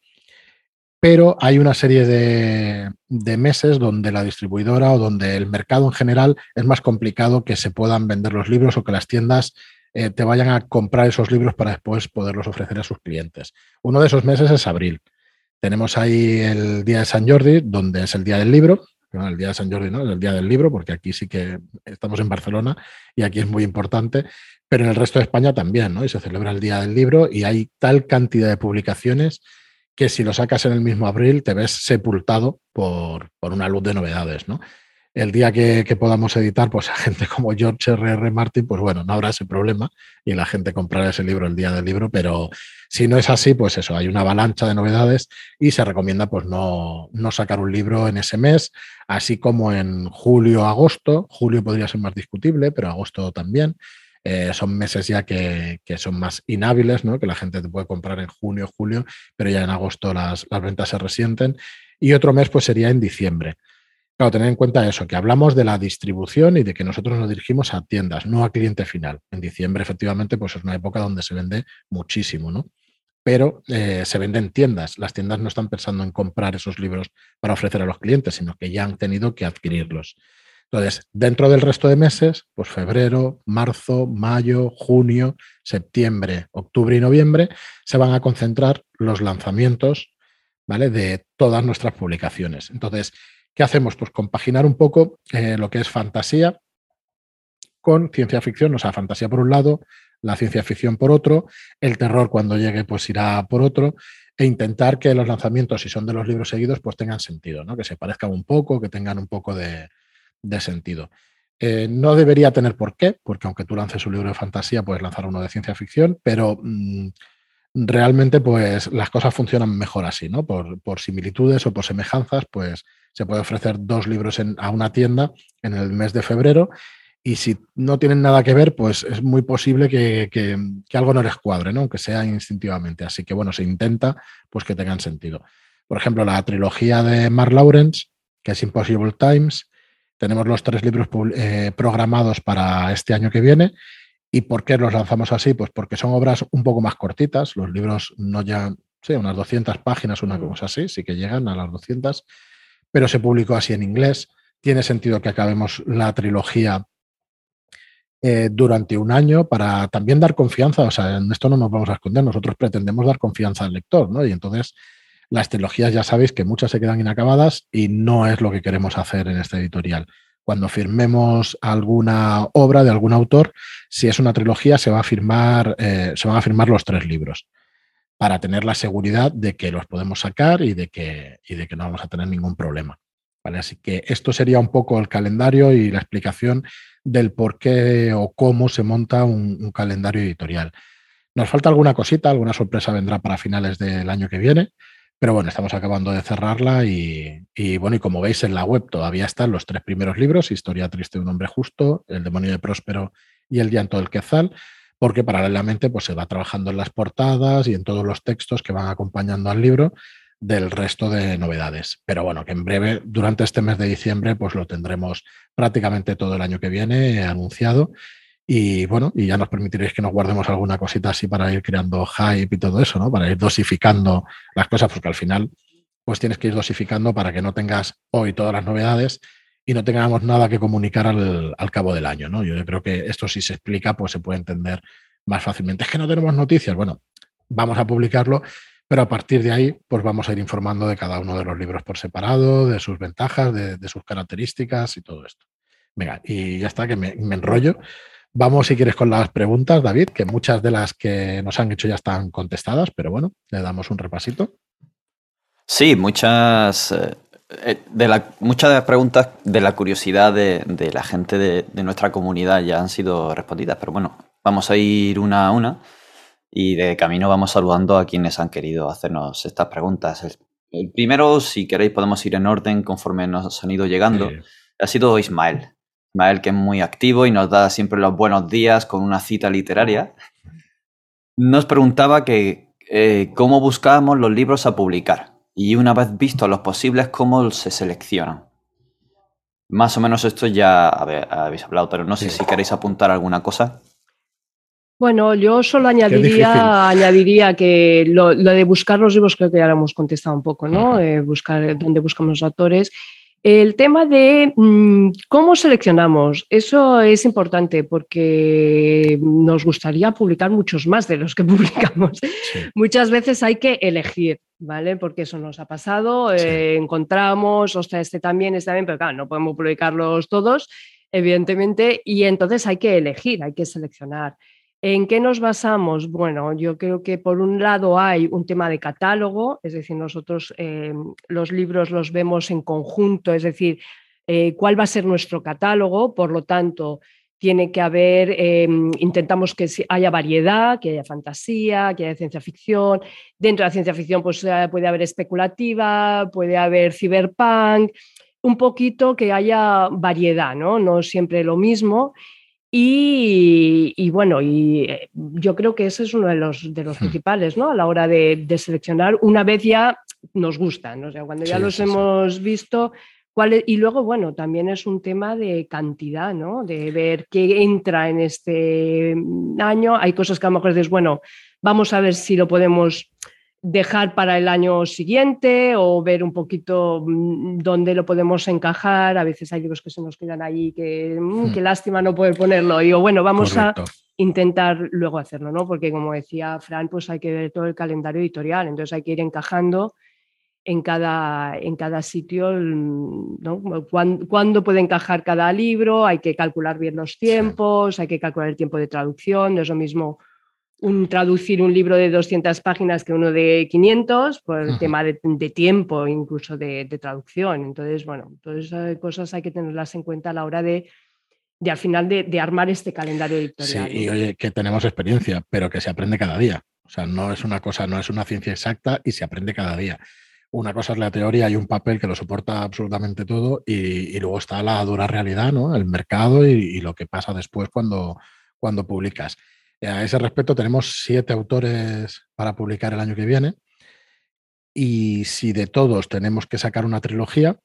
pero hay una serie de, meses donde la distribuidora o donde el mercado en general es más complicado que se puedan vender los libros o que las tiendas eh, te vayan a comprar esos libros para después poderlos ofrecer a sus clientes. Uno de esos meses es abril. Tenemos ahí el día de San Jordi, donde es el día del libro. el día de San Jordi no, es el día del libro, porque aquí sí que estamos en Barcelona y aquí es muy importante pero en el resto de España también, ¿no? Y se celebra el Día del Libro y hay tal cantidad de publicaciones que si lo sacas en el mismo abril te ves sepultado por, por una luz de novedades, ¿no? el día que, podamos editar, pues a gente como George R.R. R. Martin, pues bueno, no habrá ese problema y la gente comprará ese libro el día del libro, pero si no es así, pues eso, hay una avalancha de novedades y se recomienda pues no, no sacar un libro en ese mes, así como en julio, agosto, julio podría ser más discutible, pero agosto también. Eh, son meses ya que, son más inhábiles, ¿no? que la gente te puede comprar en junio, julio, pero ya en agosto las, las ventas se resienten. Y otro mes pues sería en diciembre. Claro, tener en cuenta eso, que hablamos de la distribución y de que nosotros nos dirigimos a tiendas, no a cliente final. En diciembre, efectivamente, pues es una época donde se vende muchísimo, ¿no? Pero eh, se vende en tiendas. Las tiendas no están pensando en comprar esos libros para ofrecer a los clientes, sino que ya han tenido que adquirirlos. Entonces, dentro del resto de meses, pues febrero, marzo, mayo, junio, septiembre, octubre y noviembre, se van a concentrar los lanzamientos ¿vale? de todas nuestras publicaciones. Entonces, ¿Qué hacemos? Pues compaginar un poco eh, lo que es fantasía con ciencia ficción, o sea, fantasía por un lado, la ciencia ficción por otro, el terror cuando llegue pues irá por otro, e intentar que los lanzamientos, si son de los libros seguidos, pues tengan sentido, ¿no? que se parezcan un poco, que tengan un poco de, sentido. Eh, no debería tener por qué, porque aunque tú lances un libro de fantasía, puedes lanzar uno de ciencia ficción, pero mm, realmente pues las cosas funcionan mejor así, ¿no? Por, por similitudes o por semejanzas, pues se puede ofrecer dos libros a una tienda en el mes de febrero y si no tienen nada que ver, pues es muy posible que, algo no les cuadre, ¿no? aunque sea instintivamente. Así que bueno, se intenta pues que tengan sentido. Por ejemplo, la trilogía de Mark Lawrence, que es Impossible Times, tenemos los tres libros eh, programados para este año que viene. ¿Y por qué los lanzamos así? Pues porque son obras un poco más cortitas. Los libros no ya, sí, unas 200 páginas, una cosa así, sí que llegan a las 200 pero se publicó así en inglés. Tiene sentido que acabemos la trilogía eh, durante un año para también dar confianza. O sea, en esto no nos vamos a esconder, nosotros pretendemos dar confianza al lector, ¿no? Y entonces las trilogías ya sabéis que muchas se quedan inacabadas y no es lo que queremos hacer en este editorial. Cuando firmemos alguna obra de algún autor, si es una trilogía, se va a firmar, eh, se van a firmar los tres libros para tener la seguridad de que los podemos sacar y de que, y de que no vamos a tener ningún problema. ¿vale? Así que esto sería un poco el calendario y la explicación del por qué o cómo se monta un, calendario editorial. Nos falta alguna cosita, alguna sorpresa vendrá para finales del año que viene, pero bueno, estamos acabando de cerrarla y, bueno, y como veis en la web todavía están los tres primeros libros, Historia triste de un hombre justo, El demonio de Próspero y El llanto del Quetzal porque paralelamente pues, se va trabajando en las portadas y en todos los textos que van acompañando al libro del resto de novedades. Pero bueno, que en breve, durante este mes de diciembre, pues lo tendremos prácticamente todo el año que viene anunciado. Y bueno, y ya nos permitiréis que nos guardemos alguna cosita así para ir creando hype y todo eso, ¿no? Para ir dosificando las cosas, porque al final, pues tienes que ir dosificando para que no tengas hoy todas las novedades y no tengamos nada que comunicar al, cabo del año. ¿no? Yo creo que esto si se explica, pues se puede entender más fácilmente. Es que no tenemos noticias. Bueno, vamos a publicarlo, pero a partir de ahí, pues vamos a ir informando de cada uno de los libros por separado, de sus ventajas, de, sus características y todo esto. Venga, y ya está, que me, enrollo. Vamos, si quieres, con las preguntas, David, que muchas de las que nos han hecho ya están contestadas, pero bueno, le damos un repasito. Sí, muchas, eh, eh, de la, muchas de las preguntas de la curiosidad de, la gente de, nuestra comunidad ya han sido respondidas, pero bueno, vamos a ir una a una y de camino vamos saludando a quienes han querido hacernos estas preguntas. El, primero, si queréis, podemos ir en orden conforme nos han ido llegando. Ha sido Ismael. Ismael, que es muy activo y nos da siempre los buenos días con una cita literaria. Nos preguntaba que eh, cómo buscábamos los libros a publicar y una vez visto los posibles, cómo se seleccionan. Más o menos esto ya habéis hablado, pero no sé si queréis apuntar alguna cosa. Bueno, yo solo añadiría, añadiría que lo, de buscar los libros creo que ya lo hemos contestado un poco, ¿no? Eh, buscar dónde buscamos los autores el tema de mm, cómo seleccionamos, eso es importante porque nos gustaría publicar muchos más de los que publicamos. Muchas veces hay que elegir, ¿vale? Porque eso nos ha pasado, eh, encontramos, ostras, este también, este también, pero claro, no podemos publicarlos todos, evidentemente, y entonces hay que elegir, hay que seleccionar. ¿En qué nos basamos? Bueno, yo creo que por un lado hay un tema de catálogo, es decir, nosotros eh, los libros los vemos en conjunto, es decir, eh, cuál va a ser nuestro catálogo, por lo tanto, tiene que haber, eh, intentamos que haya variedad, que haya fantasía, que haya ciencia ficción. Dentro de la ciencia ficción pues, puede haber especulativa, puede haber cyberpunk, un poquito que haya variedad, ¿no? No siempre lo mismo. Y, bueno, y eh, yo creo que ese es uno de los, de los hmm. principales, ¿no? A la hora de, seleccionar, una vez ya nos gustan, o sea, cuando ya los hemos visto, ¿cuál y luego, bueno, también es un tema de cantidad, ¿no? De ver qué entra en este año. Hay cosas que a lo mejor dices, bueno, vamos a ver si lo podemos dejar para el año siguiente o ver un poquito mm, dónde lo podemos encajar. A veces hay libros que se nos quedan ahí, que mm, hmm. qué lástima no poder ponerlo. Y digo, bueno, vamos a intentar luego hacerlo, ¿no? Porque como decía Fran, pues hay que ver todo el calendario editorial, entonces hay que ir encajando en cada, en cada sitio, ¿no? ¿Cuándo, puede encajar cada libro? Hay que calcular bien los tiempos, hay que calcular el tiempo de traducción, no es lo mismo un, traducir un libro de 200 páginas que uno de 500 por el tema de, tiempo, incluso de, traducción. Entonces, bueno, todas esas cosas hay que tenerlas en cuenta a la hora de, de al final de, armar este calendario editorial. Sí, y oye, que tenemos experiencia, pero que se aprende cada día. O sea, no es una cosa, no es una ciencia exacta y se aprende cada día. Una cosa es la teoría y un papel que lo soporta absolutamente todo y, luego está la dura realidad, ¿no? El mercado y, y, lo que pasa después cuando, cuando publicas. A ese respecto tenemos siete autores para publicar el año que viene y si de todos tenemos que sacar una trilogía,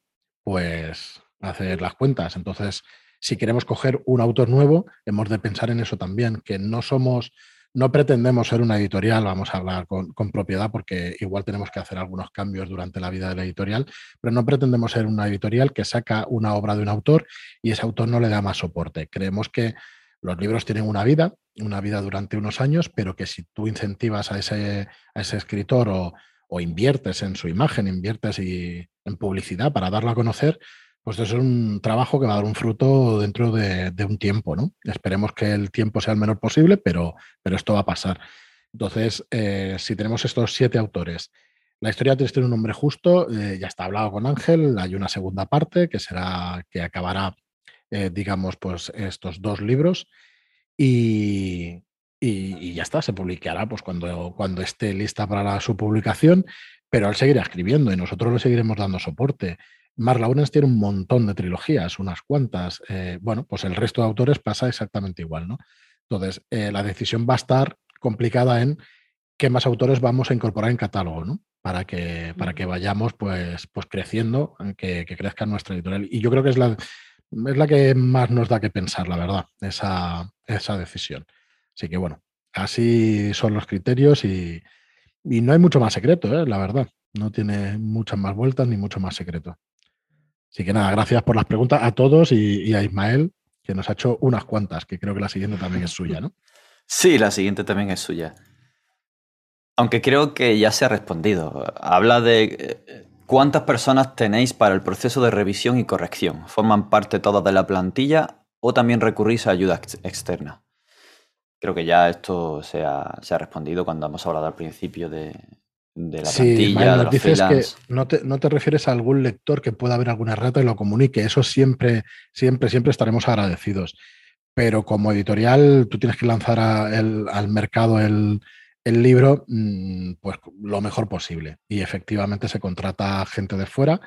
pues hacer las cuentas. Entonces, si queremos coger un autor nuevo, hemos de pensar en eso también, que no somos, no pretendemos ser una editorial, vamos a hablar con, con, propiedad porque igual tenemos que hacer algunos cambios durante la vida de la editorial, pero no pretendemos ser una editorial que saca una obra de un autor y ese autor no le da más soporte. Creemos que los libros tienen una vida, una vida durante unos años, pero que si tú incentivas a ese, escritor o, inviertes en su imagen, inviertes y, en publicidad para darlo a conocer, pues eso es un trabajo que va a dar un fruto dentro de, un tiempo, ¿no? Esperemos que el tiempo sea el menor posible, pero, pero esto va a pasar. Entonces, eh, si tenemos estos siete autores, la historia tiene un nombre justo, eh, ya está hablado con Ángel, hay una segunda parte que será, que acabará eh, digamos, pues estos dos libros y, ya está, se publicará pues cuando, cuando esté lista para su publicación, pero él seguirá escribiendo y nosotros le seguiremos dando soporte. Mark Lawrence tiene un montón de trilogías, unas cuantas. Eh, bueno, pues el resto de autores pasa exactamente igual, ¿no? Entonces, eh, la decisión va a estar complicada en qué más autores vamos a incorporar en catálogo, ¿no? Para que, para que vayamos pues, pues creciendo, que, que crezca nuestra editorial. Y yo creo que es la, es la que más nos da que pensar, la verdad, esa, esa decisión. Así que bueno, así son los criterios y, no hay mucho más secreto, ¿eh? la verdad. No tiene muchas más vueltas ni mucho más secreto. Así que nada, gracias por las preguntas a todos y, a Ismael, que nos ha hecho unas cuantas, que creo que la siguiente también es suya, ¿no? Sí, la siguiente también es suya. Aunque creo que ya se ha respondido. Habla de eh, ¿Cuántas personas tenéis para el proceso de revisión y corrección? ¿Forman parte todas de la plantilla o también recurrís a ayuda externa? Creo que ya esto se ha, respondido cuando hemos hablado al principio de, la plantilla. de dices que no te, no te, refieres a algún lector que pueda haber alguna rata y lo comunique. Eso siempre, siempre, siempre estaremos agradecidos. Pero como editorial, tú tienes que lanzar al mercado el, el libro mm, pues lo mejor posible. Y efectivamente se contrata gente de fuera,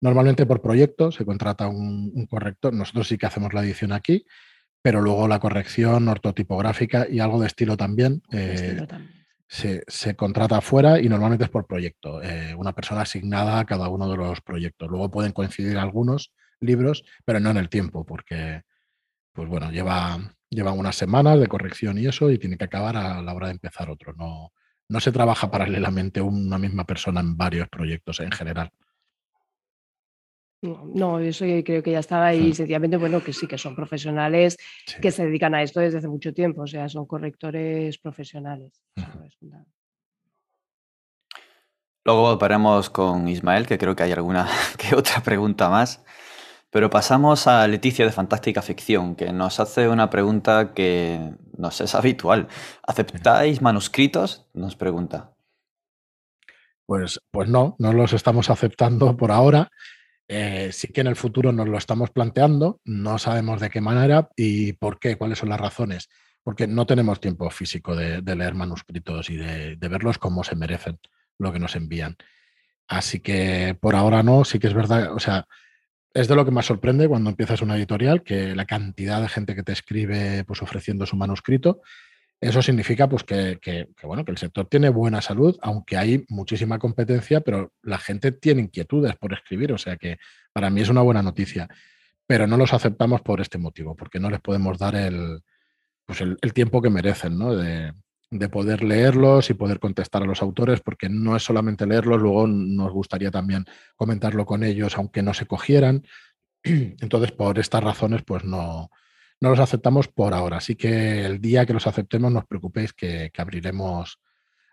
normalmente por proyecto, se contrata un, corrector. Nosotros sí que hacemos la edición aquí, pero luego la corrección ortotipográfica y algo de estilo también. Eh, se, contrata afuera y normalmente es por proyecto, eh, una persona asignada a cada uno de los proyectos. Luego pueden coincidir algunos libros, pero no en el tiempo, porque pues bueno, lleva, llevan unas semanas de corrección y eso, y tiene que acabar a la hora de empezar otro. No, no se trabaja paralelamente una misma persona en varios proyectos en general. No, eso creo que ya estaba ahí. Sencillamente, bueno, que sí, que son profesionales que se dedican a esto desde hace mucho tiempo, o sea, son correctores profesionales. Luego paramos con Ismael, que creo que hay alguna que otra pregunta más. Pero pasamos a Leticia de Fantástica Ficción, que nos hace una pregunta que nos es habitual. ¿Aceptáis manuscritos? Nos pregunta. Pues, pues no, no los estamos aceptando por ahora. Eh, sí que en el futuro nos lo estamos planteando, no sabemos de qué manera y por qué, cuáles son las razones, porque no tenemos tiempo físico de, leer manuscritos y de, verlos como se merecen lo que nos envían. Así que por ahora no, sí que es verdad, o sea, es de lo que más sorprende cuando empiezas una editorial, que la cantidad de gente que te escribe pues ofreciendo su manuscrito, eso significa pues que, bueno, que el sector tiene buena salud, aunque hay muchísima competencia, pero la gente tiene inquietudes por escribir, o sea que para mí es una buena noticia. Pero no los aceptamos por este motivo, porque no les podemos dar el, pues el, tiempo que merecen, ¿no? De, de poder leerlos y poder contestar a los autores, porque no es solamente leerlos, luego nos gustaría también comentarlo con ellos, aunque no se cogieran. Entonces, por estas razones, pues no, no los aceptamos por ahora. Así que el día que los aceptemos, no os preocupéis que, abriremos,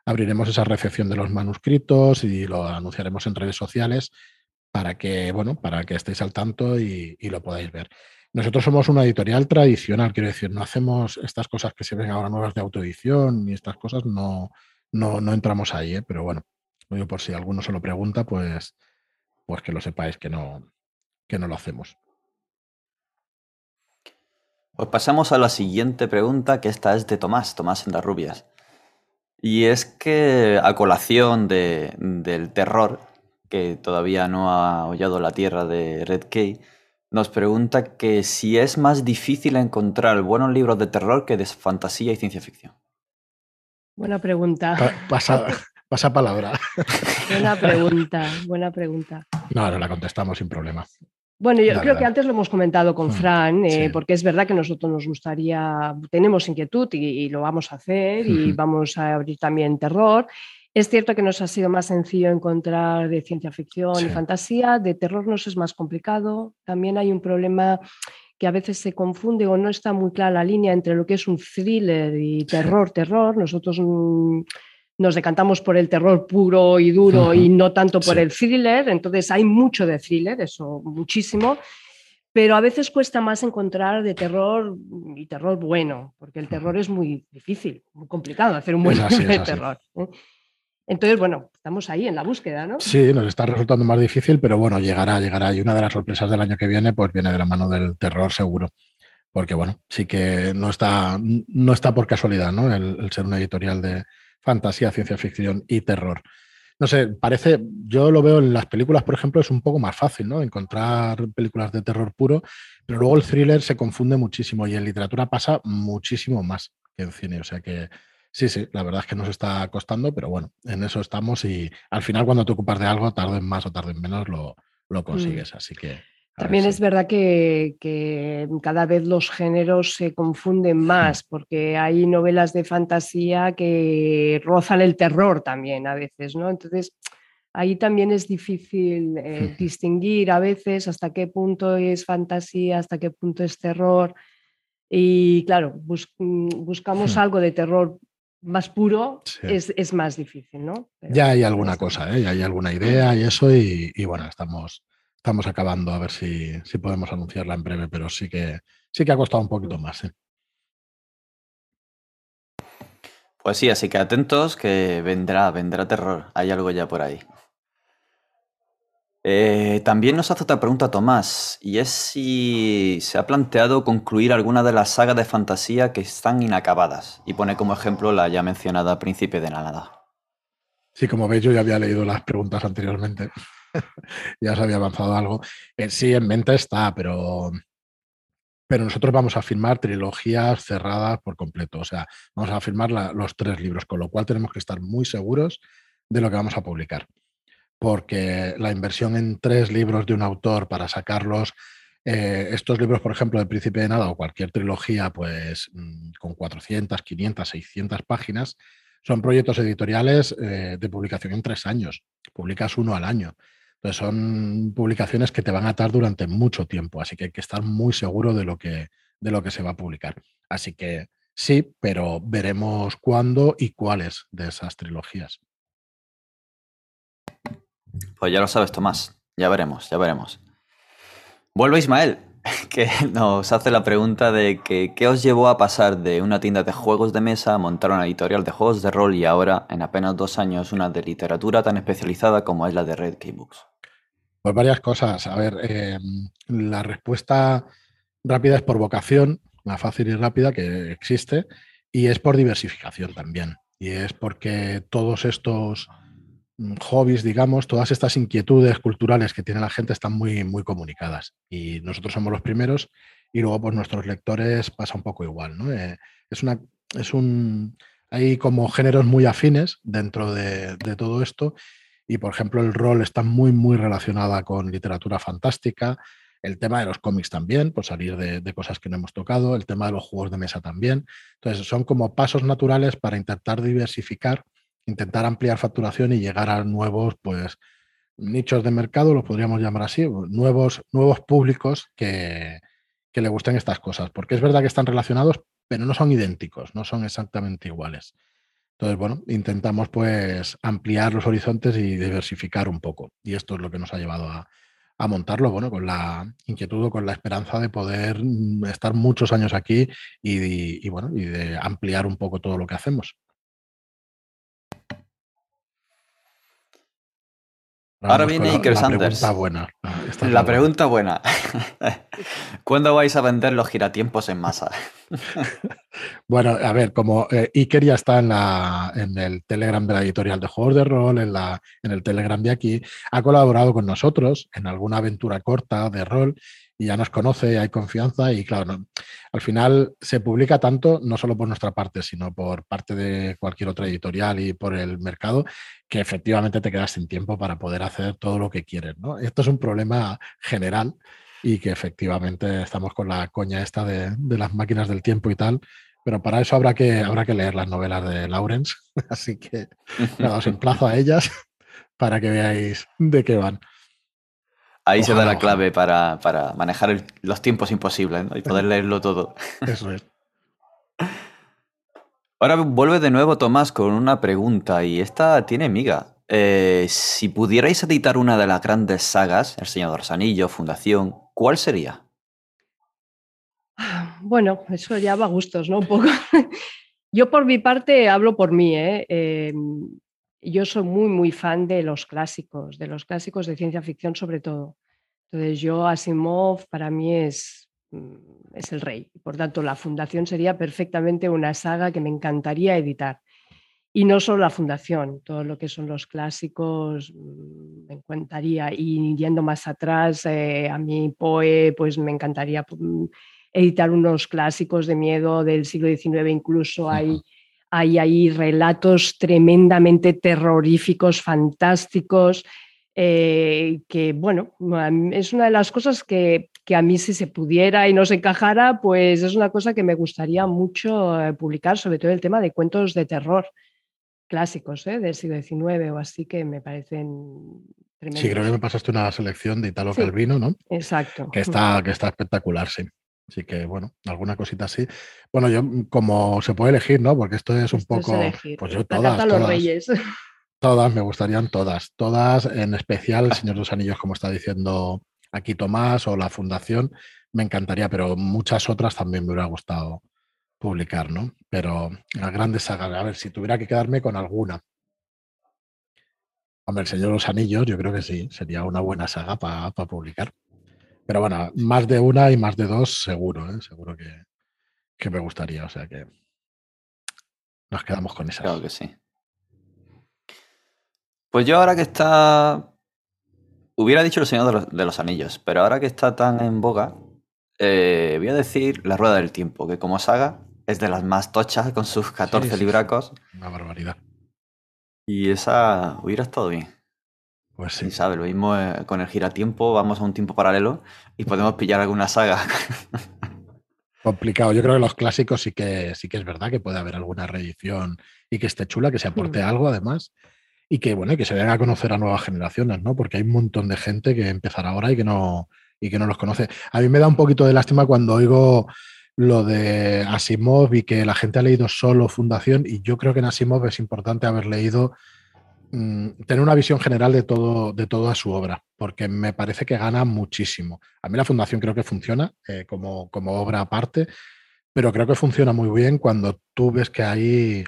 abriremos esa recepción de los manuscritos y lo anunciaremos en redes sociales para que, bueno, para que estéis al tanto y, lo podáis ver. Nosotros somos una editorial tradicional, quiero decir, no hacemos estas cosas que se ven ahora nuevas de autoedición ni estas cosas, no, no, no entramos ahí, ¿eh? pero bueno, por si alguno se lo pregunta, pues, pues que lo sepáis que no, que no lo hacemos. Pues pasamos a la siguiente pregunta, que esta es de Tomás, Tomás Rubias. Y es que a colación del terror, que todavía no ha hollado la tierra de Red Key, nos pregunta que si es más difícil encontrar buenos libros de terror que de fantasía y ciencia ficción. Buena pregunta. pasa, pasa palabra. Buena pregunta, buena pregunta. No, no la contestamos sin problema. Bueno, yo creo que antes lo hemos comentado con mm, Fran, eh, porque es verdad que nosotros nos gustaría, tenemos inquietud y, lo vamos a hacer y vamos a abrir también terror. Es cierto que nos ha sido más sencillo encontrar de ciencia ficción y fantasía, de terror nos es más complicado. También hay un problema que a veces se confunde o no está muy clara la línea entre lo que es un thriller y terror, terror. Nosotros mm, nos decantamos por el terror puro y duro y no tanto por el thriller, entonces hay mucho de thriller, eso muchísimo, pero a veces cuesta más encontrar de terror y terror bueno, porque el terror es muy difícil, muy complicado hacer un buen libro de terror. ¿eh? Entonces, bueno, estamos ahí en la búsqueda, ¿no? Sí, nos está resultando más difícil, pero bueno, llegará, llegará. Y una de las sorpresas del año que viene, pues viene de la mano del terror seguro. Porque bueno, sí que no está, no está por casualidad, ¿no? el ser una editorial de, fantasía, ciencia ficción y terror. No sé, parece, yo lo veo en las películas, por ejemplo, es un poco más fácil, ¿no? Encontrar películas de terror puro, pero luego el thriller se confunde muchísimo y en literatura pasa muchísimo más que en cine. O sea que sí, sí, la verdad es que nos está costando, pero bueno, en eso estamos y al final cuando te ocupas de algo, tarden más o tarden menos, lo, lo mm. consigues. Así que también es verdad que, cada vez los géneros se confunden más, porque hay novelas de fantasía que rozan el terror también a veces, ¿no? Entonces, ahí también es difícil eh, distinguir a veces hasta qué punto es fantasía, hasta qué punto es terror. Y claro, mm, buscamos algo de terror más puro, es, más difícil, ¿no? ya hay alguna cosa, ¿eh? ya hay alguna idea y eso, y bueno, estamos estamos acabando a ver si, podemos anunciarla en breve, pero sí que, sí que ha costado un poquito más. Pues sí, así que atentos que vendrá, vendrá terror. Hay algo ya por ahí. Eh, también nos hace otra pregunta Tomás, y es si se ha planteado concluir alguna de las sagas de fantasía que están inacabadas, y pone como ejemplo la ya mencionada Príncipe de Nalada. Sí, como veis, yo ya había leído las preguntas anteriormente. ya se había avanzado algo. Eh, sí, en mente está, pero, pero nosotros vamos a firmar trilogías cerradas por completo. O sea, vamos a firmar los tres libros, con lo cual tenemos que estar muy seguros de lo que vamos a publicar. Porque la inversión en tres libros de un autor para sacarlos, eh, estos libros, por ejemplo, de Príncipe de Nada o cualquier trilogía, pues mm, con 400, 500, 600 páginas, son proyectos editoriales eh, de publicación en tres años. Publicas uno al año. Entonces son publicaciones que te van a atar durante mucho tiempo, así que hay que estar muy seguro de lo que, de lo que se va a publicar. Así que sí, pero veremos cuándo y cuáles de esas trilogías. Pues ya lo sabes, Tomás. Ya veremos, ya veremos. Vuelve Ismael, que nos hace la pregunta de que, qué os llevó a pasar de una tienda de juegos de mesa a montar una editorial de juegos de rol y ahora, en apenas dos años, una de literatura tan especializada como es la de Red Key Books. Pues varias cosas. A ver, eh, la respuesta rápida es por vocación, más fácil y rápida que existe, y es por diversificación también. Y es porque todos estos hobbies, digamos, todas estas inquietudes culturales que tiene la gente están muy, muy comunicadas. Y nosotros somos los primeros y luego pues nuestros lectores pasa un poco igual, ¿no? Eh, es una, es un, hay como géneros muy afines dentro de, todo esto y, por ejemplo, el rol está muy, muy relacionada con literatura fantástica, el tema de los cómics también, por salir de, de, cosas que no hemos tocado, el tema de los juegos de mesa también. Entonces, son como pasos naturales para intentar diversificar intentar ampliar facturación y llegar a nuevos, pues, nichos de mercado, los podríamos llamar así, nuevos, nuevos públicos que, que le gusten estas cosas, porque es verdad que están relacionados, pero no son idénticos, no son exactamente iguales. Entonces, bueno, intentamos pues ampliar los horizontes y diversificar un poco. Y esto es lo que nos ha llevado a, a montarlo, bueno, con la inquietud o con la esperanza de poder mm, estar muchos años aquí y, y, bueno, y de ampliar un poco todo lo que hacemos. Ahora viene Iker Sanders. La pregunta buena. la pregunta buena. ¿Cuándo vais a vender los giratiempos en masa? bueno, a ver, como eh, Iker ya está en, la, en el Telegram de la editorial de juegos de rol, en, la, en el Telegram de aquí, ha colaborado con nosotros en alguna aventura corta de rol y ya nos conoce, hay confianza y claro, al final se publica tanto, no solo por nuestra parte, sino por parte de cualquier otra editorial y por el mercado, que efectivamente te quedas sin tiempo para poder hacer todo lo que quieres. ¿no? Esto es un problema general y que efectivamente estamos con la coña esta de, las máquinas del tiempo y tal, pero para eso habrá que, habrá que leer las novelas de Lawrence, así que nada, os emplazo a ellas para que veáis de qué van. Ahí se da la clave para, manejar los tiempos imposibles y poder leerlo todo. Eso es. Ahora vuelve de nuevo Tomás con una pregunta y esta tiene miga. Eh, si pudierais editar una de las grandes sagas, El Señor de los Anillos, Fundación, ¿cuál sería? Bueno, eso ya va a gustos, ¿no? Un poco. Yo por mi parte hablo por mí, ¿eh? eh yo soy muy, muy fan de los clásicos, de los clásicos de ciencia ficción sobre todo. Entonces yo Asimov para mí es, mm, es el rey. Por tanto, la fundación sería perfectamente una saga que me encantaría editar. Y no solo la fundación, todo lo que son los clásicos mm, me encantaría. Y yendo más atrás, eh, a mi POE, pues me encantaría mm, editar unos clásicos de miedo del siglo XIX, incluso hay hay ahí relatos tremendamente terroríficos, fantásticos, eh, que bueno, es una de las cosas que, a mí si se pudiera y no se encajara, pues es una cosa que me gustaría mucho eh, publicar, sobre todo el tema de cuentos de terror clásicos ¿eh? del siglo XIX o así que me parecen tremendos. Sí, creo que me pasaste una selección de Italo Calvino, ¿no? Exacto. Que está, que está espectacular, sí. Así que, bueno, alguna cosita así. Bueno, yo, mm, como se puede elegir, ¿no? Porque esto es un poco. pues yo todas. todas, los Reyes. Todas, me gustarían todas. Todas, en especial El Señor de los Anillos, como está diciendo aquí Tomás, o la Fundación, me encantaría, pero muchas otras también me hubiera gustado publicar, ¿no? Pero las grandes sagas, a ver, si tuviera que quedarme con alguna. Hombre, El Señor de los Anillos, yo creo que sí, sería una buena saga para publicar. Pero bueno, más de una y más de dos seguro, ¿eh? seguro que, que, me gustaría. O sea que nos quedamos con esa. Claro que sí. Pues yo ahora que está... Hubiera dicho el Señor de los, Anillos, pero ahora que está tan en boga, eh, voy a decir La Rueda del Tiempo, que como saga es de las más tochas con sus 14 libracos. Una barbaridad. Y esa hubiera estado bien. Pues sí. ¿sabes? Lo mismo eh, con el giratiempo, vamos a un tiempo paralelo y podemos pillar alguna saga. Complicado. Yo creo que los clásicos sí que, sí que es verdad que puede haber alguna reedición y que esté chula, que se aporte mm. algo además y que bueno, que se venga a conocer a nuevas generaciones, ¿no? Porque hay un montón de gente que empezará ahora y que no y que no los conoce. A mí me da un poquito de lástima cuando oigo lo de Asimov y que la gente ha leído solo Fundación y yo creo que en Asimov es importante haber leído tener una visión general de, todo, de toda su obra, porque me parece que gana muchísimo. A mí la fundación creo que funciona eh, como, como obra aparte, pero creo que funciona muy bien cuando tú ves que hay,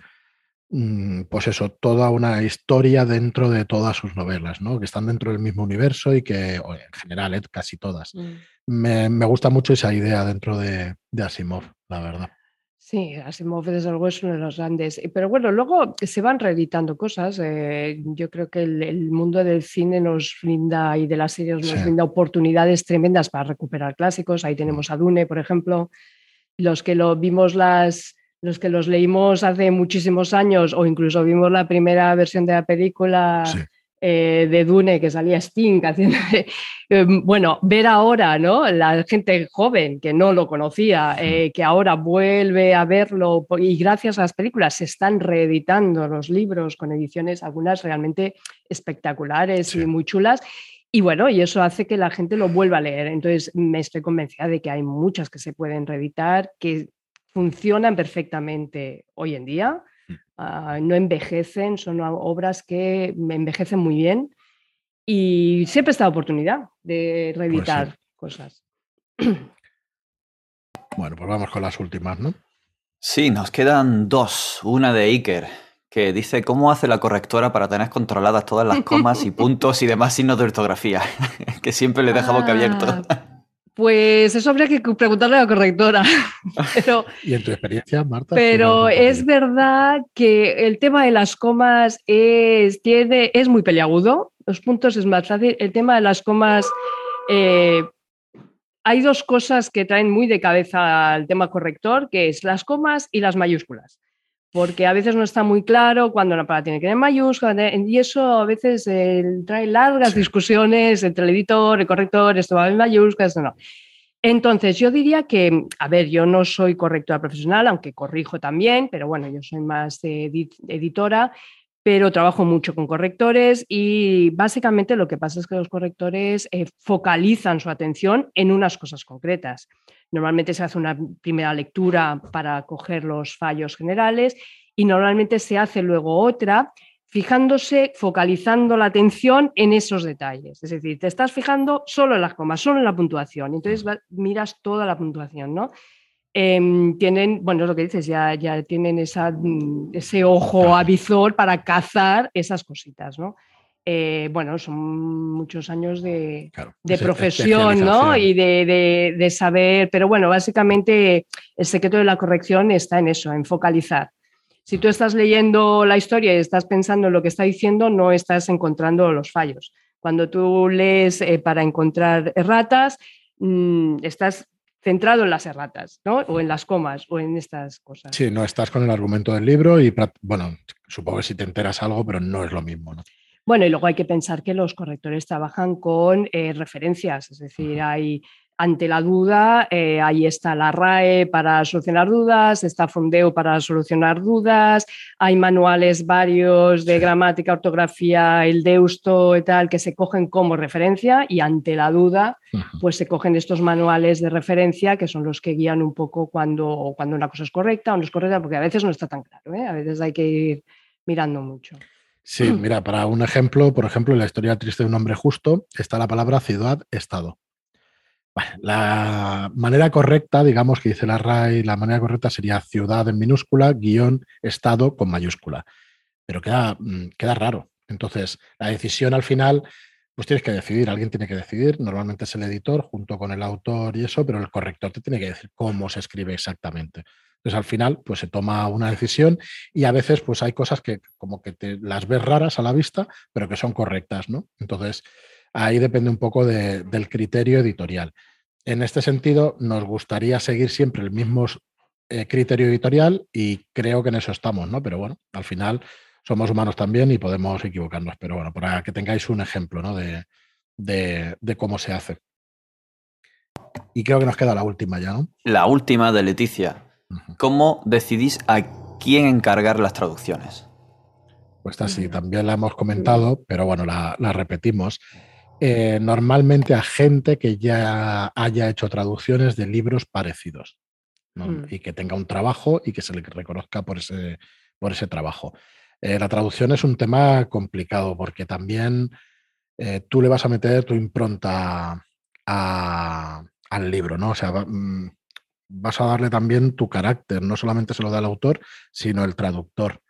mm, pues eso, toda una historia dentro de todas sus novelas, ¿no? Que están dentro del mismo universo y que, en general, eh, casi todas. Mm. Me, gusta mucho esa idea dentro de, Asimov, la verdad. Sí, Asimov desde luego es uno de los grandes. Pero bueno, luego se van reeditando cosas. Eh, yo creo que el, mundo del cine nos brinda y de las series nos brinda oportunidades tremendas para recuperar clásicos. Ahí tenemos a Dune, por ejemplo, los que lo vimos las, los que los leímos hace muchísimos años o incluso vimos la primera versión de la película eh, de Dune que salía Sting haciendo, eh, bueno, ver ahora, ¿no? La gente joven que no lo conocía, eh, que ahora vuelve a verlo y gracias a las películas se están reeditando los libros con ediciones, algunas realmente espectaculares y muy chulas. Y bueno, y eso hace que la gente lo vuelva a leer. Entonces, me estoy convencida de que hay muchas que se pueden reeditar, que funcionan perfectamente hoy en día, ah, no envejecen, son obras que envejecen muy bien y siempre está la oportunidad de reeditar cosas. Bueno, pues vamos con las últimas, ¿no? Sí, nos quedan dos. Una de Iker, que dice cómo hace la correctora para tener controladas todas las comas y puntos y demás signos de ortografía, que siempre le deja boca abierto. Ah, pues eso habría que preguntarle a la correctora. ¿Y en tu experiencia, Marta? Pero es verdad que el tema de las comas es, tiene, es muy peliagudo. Los puntos es más fácil. El tema de las comas, eh, hay dos cosas que traen muy de cabeza al tema corrector, que es las comas y las mayúsculas porque a veces no está muy claro cuándo una palabra tiene que ir en mayúsculas y eso a veces trae largas discusiones entre el editor, el corrector, esto va en mayúsculas, esto no. Entonces, yo diría que, a ver, yo no soy correctora profesional, aunque corrijo también, pero bueno, yo soy más editora, pero trabajo mucho con correctores y básicamente lo que pasa es que los correctores eh, focalizan su atención en unas cosas concretas. Normalmente se hace una primera lectura para coger los fallos generales y normalmente se hace luego otra fijándose, focalizando la atención en esos detalles. Es decir, te estás fijando solo en las comas, solo en la puntuación. Entonces miras toda la puntuación, ¿no? Em, tienen, bueno, lo que dices, ya, ya tienen esa, mm, ese ojo avizor para cazar esas cositas, ¿no? Eh, bueno, son muchos años de, profesión ¿no? y de, saber, pero bueno, básicamente el secreto de la corrección está en eso, en focalizar. Si tú estás leyendo la historia y estás pensando en lo que está diciendo, no estás encontrando los fallos. Cuando tú lees eh, para encontrar erratas, mm, estás centrado en las erratas, ¿no? O en las comas, o en estas cosas. Sí, no estás con el argumento del libro y, bueno, supongo que si te enteras algo, pero no es lo mismo, ¿no? Bueno, y luego hay que pensar que los correctores trabajan con eh, referencias, es decir, hay ante la duda, eh, ahí está la RAE para solucionar dudas, está Fondeo para solucionar dudas, hay manuales varios de gramática, ortografía, el Deusto y tal, que se cogen como referencia y ante la duda, pues se cogen estos manuales de referencia que son los que guían un poco cuando, cuando una cosa es correcta o no es correcta, porque a veces no está tan claro, ¿eh? a veces hay que ir mirando mucho. Sí, mira, para un ejemplo, por ejemplo, en la historia triste de un hombre justo está la palabra ciudad-estado. La manera correcta, digamos que dice la RAI, la manera correcta sería ciudad en minúscula, guion, estado con mayúscula. Pero queda, mm, queda raro. Entonces, la decisión al final, pues tienes que decidir, alguien tiene que decidir, normalmente es el editor junto con el autor y eso, pero el corrector te tiene que decir cómo se escribe exactamente. Entonces, al final, pues se toma una decisión y a veces, pues hay cosas que como que te las ves raras a la vista, pero que son correctas, ¿no? Entonces, ahí depende un poco del criterio editorial. En este sentido, nos gustaría seguir siempre el mismo eh, criterio editorial y creo que en eso estamos, ¿no? Pero bueno, al final somos humanos también y podemos equivocarnos. Pero bueno, para que tengáis un ejemplo, ¿no? De, de cómo se hace. Y creo que nos queda la última ya, ¿no? La última de Leticia. ¿Cómo decidís a quién encargar las traducciones? Pues así, también la hemos comentado, pero bueno, la, repetimos. Eh, normalmente a gente que ya haya hecho traducciones de libros parecidos mm. y que tenga un trabajo y que se le reconozca por ese, por ese trabajo. Eh, la traducción es un tema complicado porque también eh, tú le vas a meter tu impronta al libro, ¿no? O sea, mm, vas a darle también tu carácter, no solamente se lo da el autor, sino el traductor.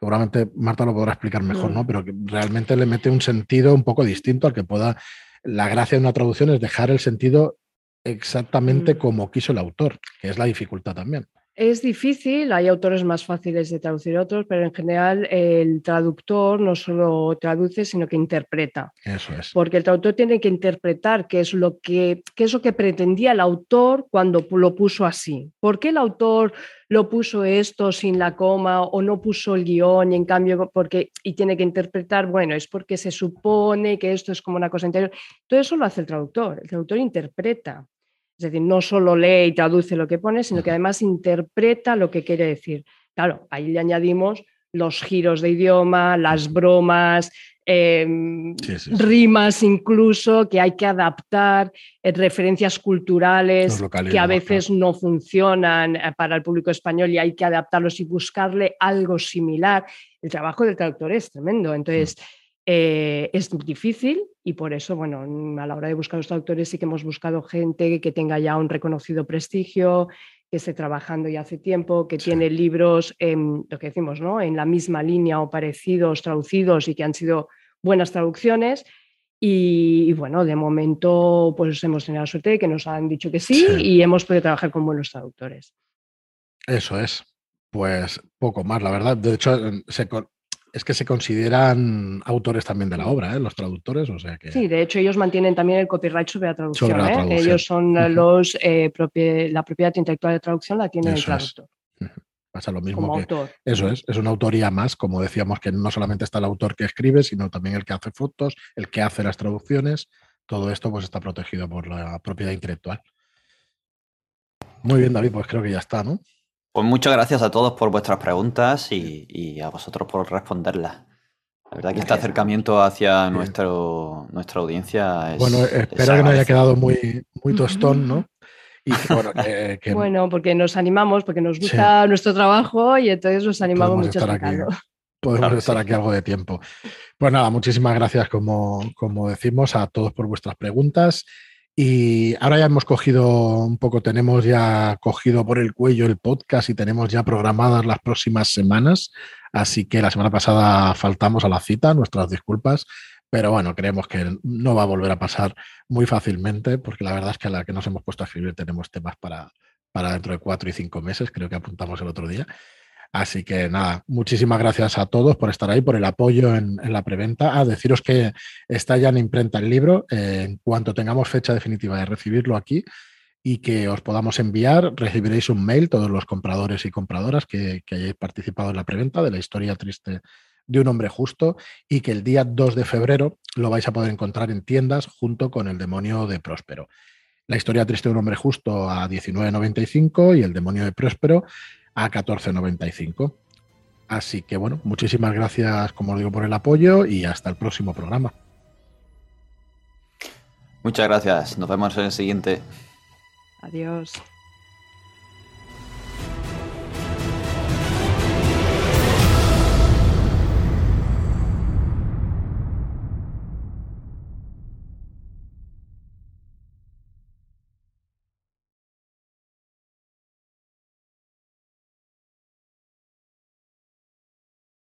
Seguramente Marta lo podrá explicar mejor, ¿no? Mm. Pero que realmente le mete un sentido un poco distinto al que pueda. La gracia de una traducción es dejar el sentido exactamente mm. como quiso el autor, que es la dificultad también. Es difícil, hay autores más fáciles de traducir otros, pero en general el traductor no solo traduce, sino que interpreta. Eso es. Porque el traductor tiene que interpretar qué es lo que, qué es lo que pretendía el autor cuando lo puso así. ¿Por qué el autor lo puso esto sin la coma o no puso el guion y en cambio porque y tiene que interpretar, bueno, es porque se supone que esto es como una cosa interior. Todo eso lo hace el traductor. El traductor interpreta. Es decir, no solo lee y traduce lo que pone, sino que además interpreta lo que quiere decir. Claro, ahí le añadimos los giros de idioma, las bromas, em, rimas incluso que hay que adaptar, eh, referencias culturales que a veces no funcionan eh, para el público español y hay que adaptarlos y buscarle algo similar. El trabajo del traductor es tremendo. Entonces, mm. Eh, es difícil y por eso, bueno, a la hora de buscar los traductores sí que hemos buscado gente que tenga ya un reconocido prestigio, que esté trabajando ya hace tiempo, que tiene libros, en, lo que decimos, ¿no? En la misma línea o parecidos, traducidos y que han sido buenas traducciones. Y, bueno, de momento pues hemos tenido la suerte de que nos han dicho que sí, y hemos podido trabajar con buenos traductores. Eso es. Pues poco más, la verdad. De hecho, se, es que se consideran autores también de la obra, ¿eh? los traductores, o sea que... Sí, de hecho ellos mantienen también el copyright sobre la traducción. ¿eh? Ellos son los, eh, la propiedad intelectual de traducción la tiene el traductor. Pasa lo mismo que autor. eso es, es una autoría más, como decíamos que no solamente está el autor que escribe, sino también el que hace fotos, el que hace las traducciones, todo esto pues está protegido por la propiedad intelectual. Muy bien, David, pues creo que ya está, ¿no? Pues muchas gracias a todos por vuestras preguntas y, a vosotros por responderlas. La verdad que este acercamiento hacia nuestro, nuestra audiencia es. Bueno, espero que no haya quedado muy, muy tostón, ¿no? Y bueno, porque nos animamos, porque nos gusta nuestro trabajo y entonces nos animamos mucho a aquí, Podemos estar aquí algo de tiempo. Pues nada, muchísimas gracias, como, como decimos, a todos por vuestras preguntas. Y ahora ya hemos cogido un poco, tenemos ya cogido por el cuello el podcast y tenemos ya programadas las próximas semanas. Así que la semana pasada faltamos a la cita, nuestras disculpas. Pero bueno, creemos que no va a volver a pasar muy fácilmente, porque la verdad es que a la que nos hemos puesto a escribir tenemos temas para, para dentro de cuatro y cinco meses, creo que apuntamos el otro día. Así que nada, muchísimas gracias a todos por estar ahí, por el apoyo en, la preventa. A deciros que está ya en imprenta el libro. Eh, en cuanto tengamos fecha definitiva de recibirlo aquí y que os podamos enviar, recibiréis un mail, todos los compradores y compradoras que, que hayáis participado en la preventa de la historia triste de un hombre justo y que el día 2 de febrero lo vais a poder encontrar en tiendas junto con el demonio de Próspero. La historia triste de un hombre justo a 19.95 y el demonio de Próspero a 14.95. Así que bueno, muchísimas gracias, como digo, por el apoyo y hasta el próximo programa. Muchas gracias. Nos vemos en el siguiente. Adiós.